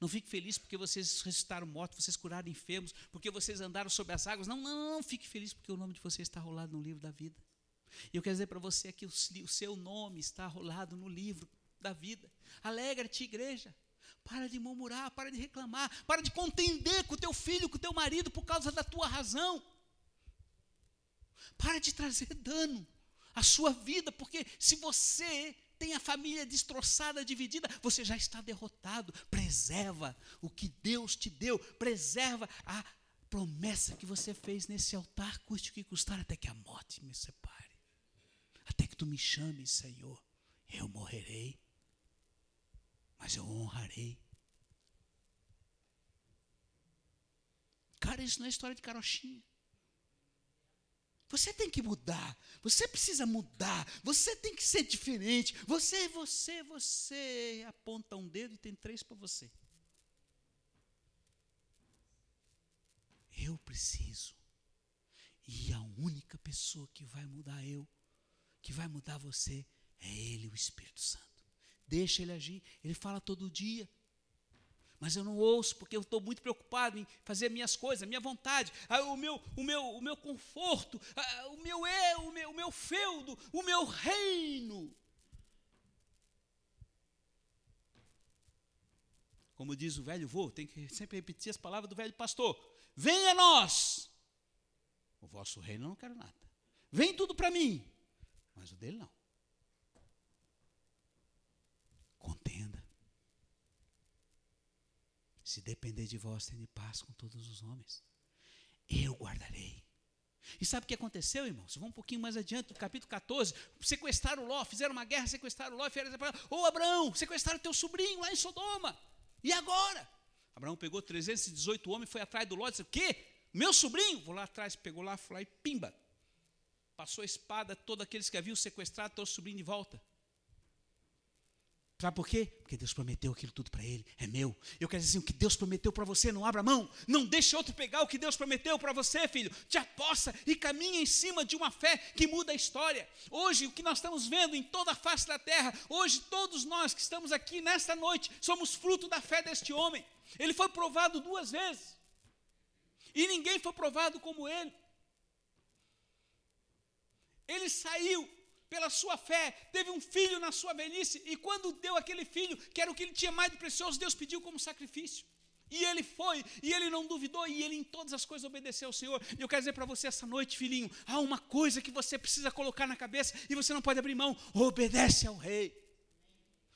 Não fique feliz porque vocês ressuscitaram mortos, vocês curaram enfermos, porque vocês andaram sobre as águas. Não, não, não, fique feliz porque o nome de vocês está rolado no livro da vida. E eu quero dizer para você que o, o seu nome está rolado no livro da vida. Alegra-te, igreja. Para de murmurar, para de reclamar, para de contender com o teu filho, com o teu marido por causa da tua razão. Para de trazer dano à sua vida, porque se você tem a família destroçada, dividida, você já está derrotado. Preserva o que Deus te deu, preserva a promessa que você fez nesse altar, custe o que custar, até que a morte me separe. Até que tu me chames, Senhor. Eu morrerei, mas eu honrarei. Cara, isso não é história de carochinha. Você tem que mudar. Você precisa mudar. Você tem que ser diferente. Você, você, você aponta um dedo e tem três para você. Eu preciso. E a única pessoa que vai mudar eu, que vai mudar você, é Ele, o Espírito Santo. Deixa Ele agir. Ele fala todo dia mas eu não ouço porque eu estou muito preocupado em fazer minhas coisas, minha vontade, o, meu, o, meu, o meu conforto, o meu eu, o meu, o meu feudo, o meu reino. Como diz o velho vô, tem que sempre repetir as palavras do velho pastor: venha nós, o vosso reino eu não quero nada, vem tudo para mim, mas o dele não. Se depender de vós, tende paz com todos os homens. Eu guardarei. E sabe o que aconteceu, irmãos? Vamos um pouquinho mais adiante, capítulo 14. Sequestraram Ló, fizeram uma guerra, sequestraram Ló. Ô Abraão, sequestraram teu sobrinho lá em Sodoma. E agora? Abraão pegou 318 homens, foi atrás do Ló e disse: O quê? Meu sobrinho? Vou lá atrás, pegou lá, foi lá e pimba. Passou a espada, todos aqueles que haviam sequestrado teu sobrinho de volta. Sabe por quê? Porque Deus prometeu aquilo tudo para ele, é meu. Eu quero dizer assim, o que Deus prometeu para você, não abra mão, não deixe outro pegar o que Deus prometeu para você, filho. Te aposta e caminha em cima de uma fé que muda a história. Hoje, o que nós estamos vendo em toda a face da terra, hoje todos nós que estamos aqui nesta noite, somos fruto da fé deste homem. Ele foi provado duas vezes. E ninguém foi provado como ele. Ele saiu pela sua fé, teve um filho na sua velhice, e quando deu aquele filho, que era o que ele tinha mais de precioso, Deus pediu como sacrifício. E ele foi, e ele não duvidou, e ele em todas as coisas obedeceu ao Senhor. E eu quero dizer para você essa noite, filhinho, há uma coisa que você precisa colocar na cabeça e você não pode abrir mão: obedece ao Rei.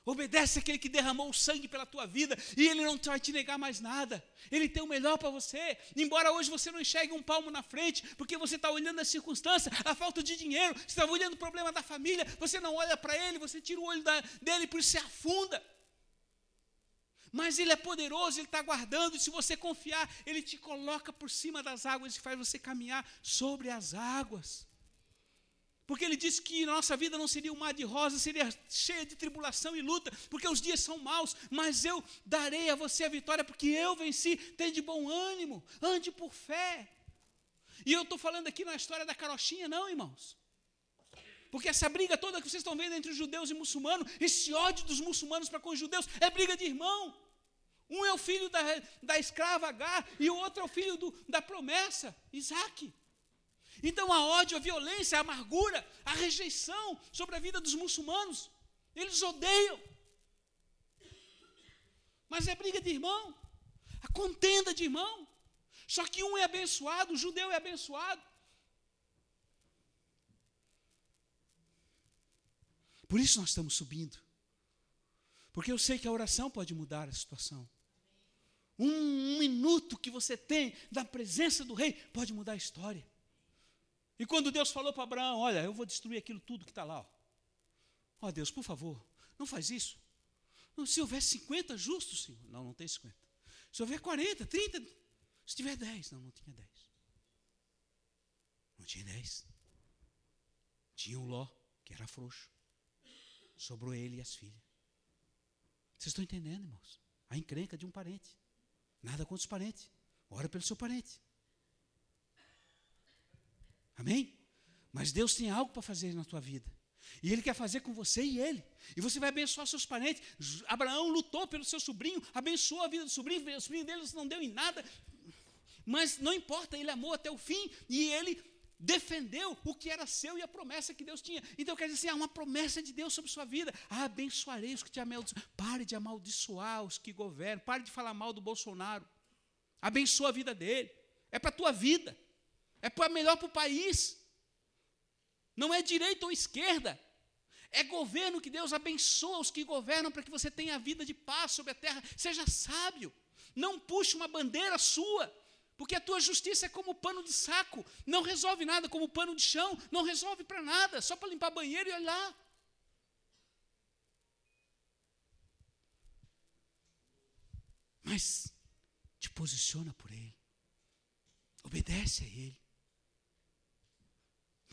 Obedece aquele que derramou o sangue pela tua vida e ele não vai te negar mais nada. Ele tem o melhor para você. Embora hoje você não enxergue um palmo na frente, porque você está olhando a circunstância, a falta de dinheiro, você está olhando o problema da família, você não olha para ele, você tira o olho da, dele, por isso você afunda. Mas ele é poderoso, ele está guardando, e se você confiar, ele te coloca por cima das águas e faz você caminhar sobre as águas. Porque ele disse que nossa vida não seria um mar de rosa, seria cheia de tribulação e luta, porque os dias são maus, mas eu darei a você a vitória, porque eu venci. Tem de bom ânimo, ande por fé. E eu estou falando aqui na história da carochinha, não, irmãos. Porque essa briga toda que vocês estão vendo entre os judeus e muçulmanos, esse ódio dos muçulmanos para com os judeus, é briga de irmão. Um é o filho da, da escrava Agar e o outro é o filho do, da promessa, Isaac. Então a ódio, a violência, a amargura, a rejeição sobre a vida dos muçulmanos, eles odeiam. Mas é briga de irmão, a contenda de irmão. Só que um é abençoado, o judeu é abençoado. Por isso nós estamos subindo. Porque eu sei que a oração pode mudar a situação. Um, um minuto que você tem da presença do rei pode mudar a história. E quando Deus falou para Abraão: Olha, eu vou destruir aquilo tudo que está lá. Ó oh, Deus, por favor, não faz isso. Não, se houver 50 justos, Senhor. Não, não tem 50. Se houver 40, 30, se tiver 10. Não, não tinha 10. Não tinha 10. Tinha o Ló, que era frouxo. Sobrou ele e as filhas. Vocês estão entendendo, irmãos? A encrenca de um parente. Nada contra os parentes. Ora pelo seu parente. Amém? Mas Deus tem algo para fazer na tua vida. E Ele quer fazer com você e ele. E você vai abençoar seus parentes. Abraão lutou pelo seu sobrinho, abençoou a vida do sobrinho, o sobrinho deles não deu em nada. Mas não importa, ele amou até o fim e ele defendeu o que era seu e a promessa que Deus tinha. Então quer dizer assim, há uma promessa de Deus sobre sua vida. Ah, abençoarei os que te amaldiçoam. Pare de amaldiçoar os que governam. Pare de falar mal do Bolsonaro. Abençoa a vida dele. É para a tua vida. É para melhor para o país. Não é direita ou esquerda. É governo que Deus abençoa os que governam para que você tenha vida de paz sobre a terra. Seja sábio. Não puxe uma bandeira sua. Porque a tua justiça é como pano de saco, não resolve nada, como pano de chão, não resolve para nada, só para limpar banheiro e olhar. Mas te posiciona por Ele, obedece a Ele,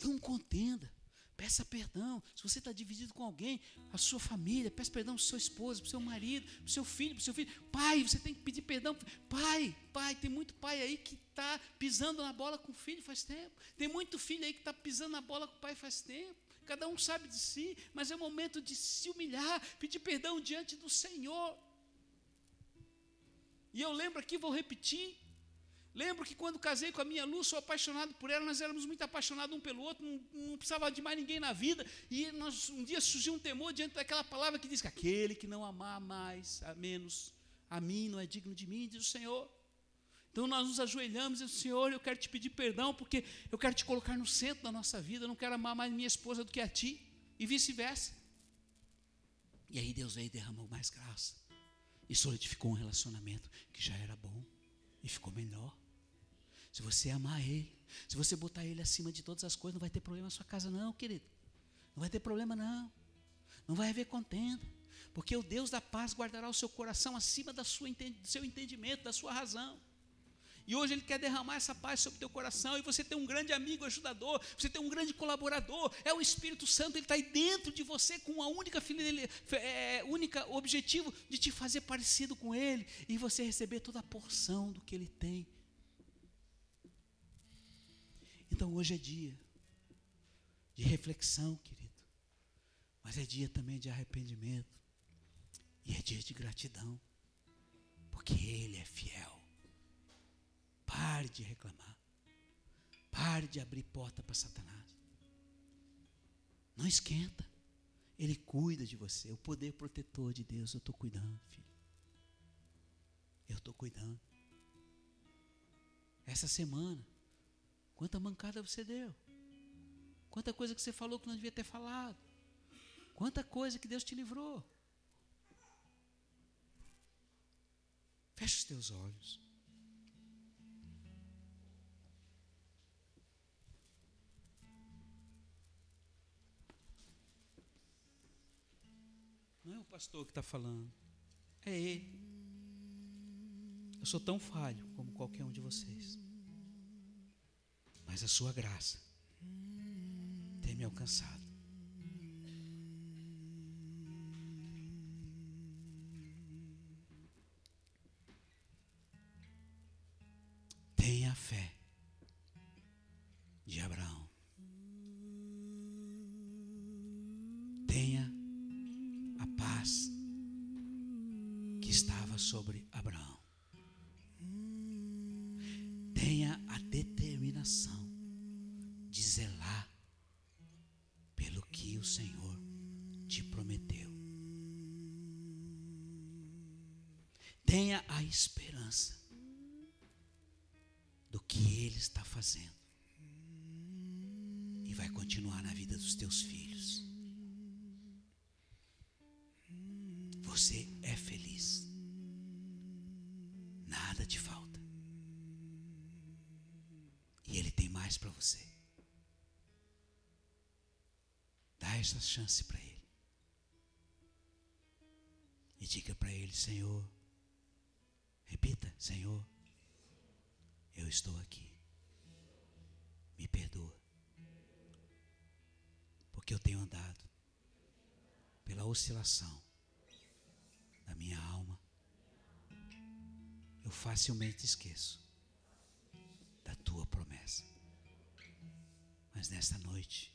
não contenda. Peça perdão. Se você está dividido com alguém, a sua família, peça perdão para o seu esposo, para o seu marido, para o seu filho, para o seu filho. Pai, você tem que pedir perdão. Pai, pai, tem muito pai aí que está pisando na bola com o filho faz tempo. Tem muito filho aí que está pisando na bola com o pai faz tempo. Cada um sabe de si, mas é o momento de se humilhar, pedir perdão diante do Senhor. E eu lembro aqui, vou repetir, Lembro que quando casei com a minha Lu, sou apaixonado por ela, nós éramos muito apaixonados um pelo outro, não, não precisava de mais ninguém na vida. E nós, um dia surgiu um temor diante daquela palavra que diz que aquele que não amar mais, a menos, a mim não é digno de mim, diz o Senhor. Então nós nos ajoelhamos e dizemos, Senhor, eu quero te pedir perdão, porque eu quero te colocar no centro da nossa vida, eu não quero amar mais minha esposa do que a ti, e vice-versa. E aí Deus veio e derramou mais graça, e solidificou um relacionamento que já era bom, e ficou melhor. Se você amar Ele, se você botar Ele acima de todas as coisas, não vai ter problema na sua casa, não, querido. Não vai ter problema, não. Não vai haver contenda. Porque o Deus da paz guardará o seu coração acima da sua, do seu entendimento, da sua razão. E hoje Ele quer derramar essa paz sobre o teu coração. E você tem um grande amigo ajudador, você tem um grande colaborador. É o Espírito Santo, Ele está aí dentro de você com a única, é, única objetivo de te fazer parecido com Ele. E você receber toda a porção do que Ele tem então hoje é dia de reflexão, querido. Mas é dia também de arrependimento. E é dia de gratidão. Porque Ele é fiel. Pare de reclamar. Pare de abrir porta para Satanás. Não esquenta. Ele cuida de você. O poder protetor de Deus, eu estou cuidando, filho. Eu estou cuidando. Essa semana, Quanta mancada você deu. Quanta coisa que você falou que não devia ter falado. Quanta coisa que Deus te livrou. Feche os teus olhos. Não é o pastor que está falando, é ele. Eu sou tão falho como qualquer um de vocês mas a sua graça tem me alcançado. Tenha fé de Abraão. Tenha a paz que estava sobre Abraão. O Senhor te prometeu. Tenha a esperança do que Ele está fazendo e vai continuar na vida dos teus filhos. você é feliz. Nada te falta. E Ele tem mais para você. Essa chance para Ele. E diga para Ele: Senhor, repita, Senhor, eu estou aqui. Me perdoa. Porque eu tenho andado pela oscilação da minha alma. Eu facilmente esqueço da tua promessa. Mas nesta noite,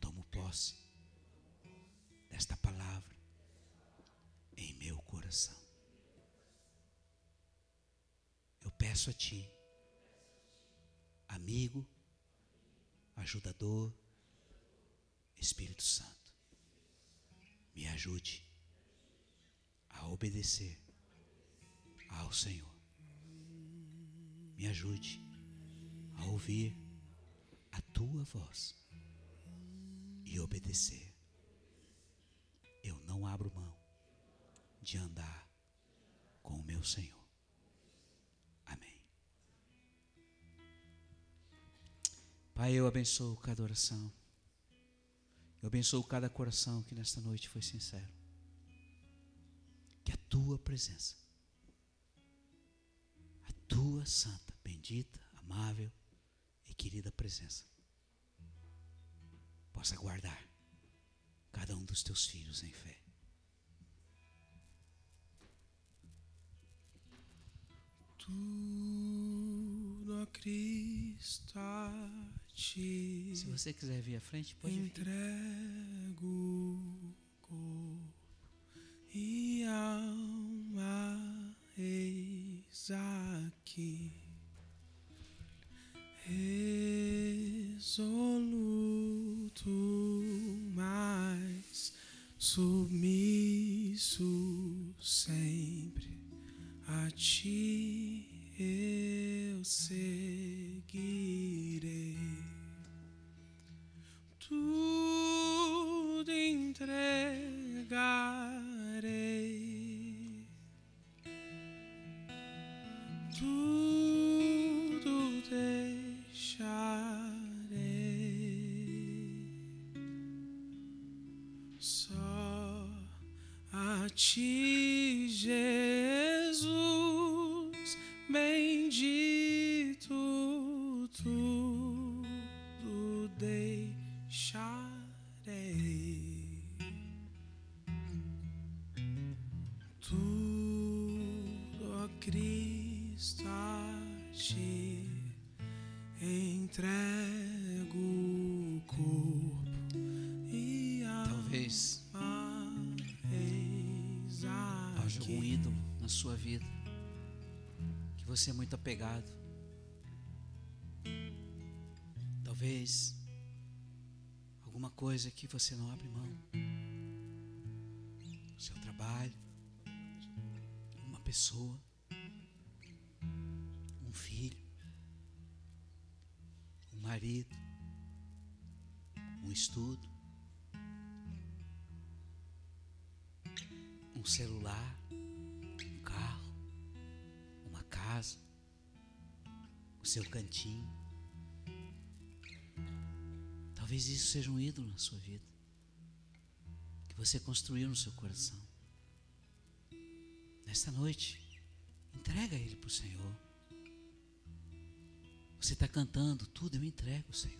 tomo posse desta palavra em meu coração. Eu peço a Ti, amigo, ajudador, Espírito Santo, me ajude a obedecer ao Senhor. Me ajude a ouvir a tua voz e obedecer. Eu não abro mão de andar com o meu Senhor. Amém. Pai, eu abençoo cada oração. Eu abençoo cada coração que nesta noite foi sincero. Que a tua presença, a tua santa, bendita, amável e querida presença, possa guardar cada um dos teus filhos em fé. Tudo a Cristo ti. Se você quiser vir à frente, pode vir. Entrego corpo e alma, eis aqui. Resoluto, submisso sempre a ti eu seguirei. Sua vida que você é muito apegado. Talvez alguma coisa que você não abre mão. Seu trabalho, uma pessoa, seja um ídolo na sua vida, que você construiu no seu coração. Nesta noite, entrega ele para o Senhor. Você está cantando, tudo eu entrego, Senhor.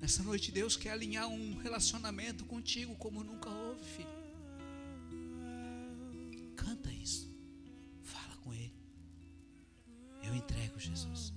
Nessa noite, Deus quer alinhar um relacionamento contigo como nunca houve, filho. Canta isso. Fala com Ele. Eu entrego, Jesus.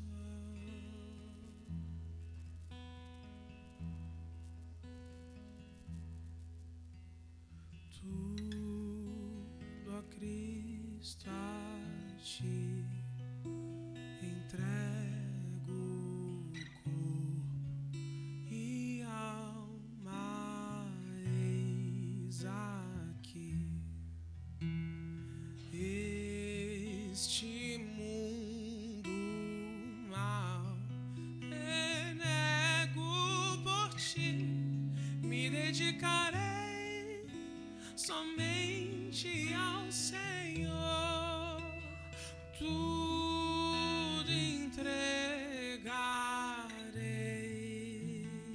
Dedicarei somente ao Senhor tudo entregarei.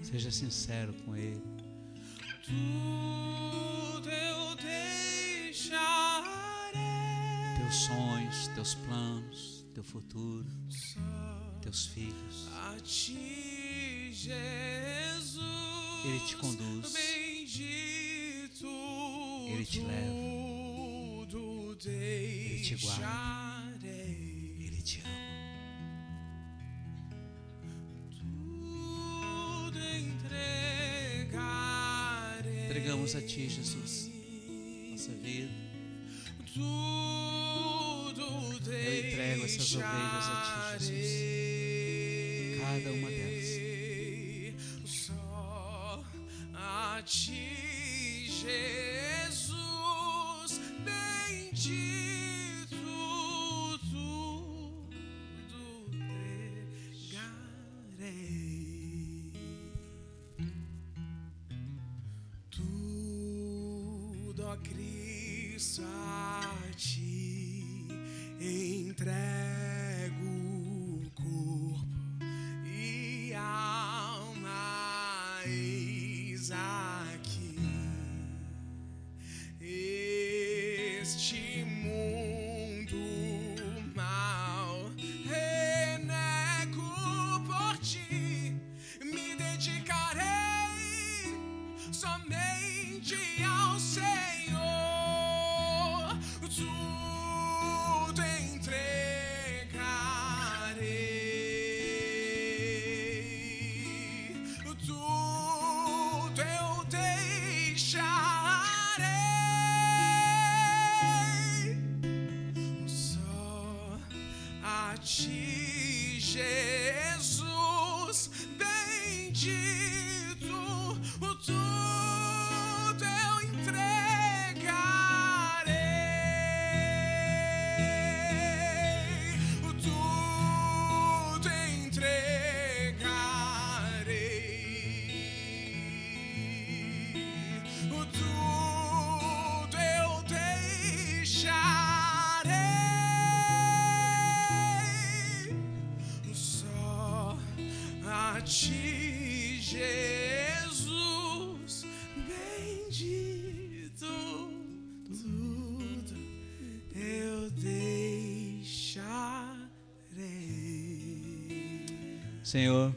Seja sincero com Ele. Tudo eu deixarei. Teus sonhos, teus planos, teu futuro, Só teus filhos. a ti, Jesus. Ele te conduz. Bendito. Ele te leva. Tudo Ele te guarda. Ele te ama. Tudo entregarei. Entregamos a Ti, Jesus, nossa vida. Tudo Eu entrego essas ovelhas a Ti, Jesus. Cada uma delas. Senhor,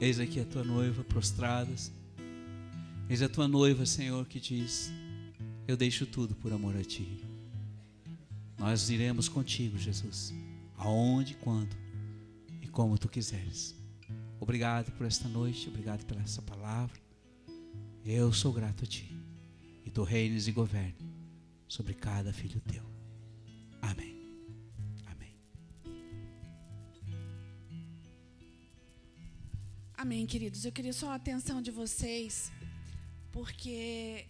eis aqui a tua noiva prostradas. Eis a tua noiva, Senhor, que diz: Eu deixo tudo por amor a ti. Nós iremos contigo, Jesus, aonde, quando e como tu quiseres. Obrigado por esta noite, obrigado pela essa palavra. Eu sou grato a ti. E tu reines e governe sobre cada filho teu. Amém, queridos. Eu queria só a atenção de vocês, porque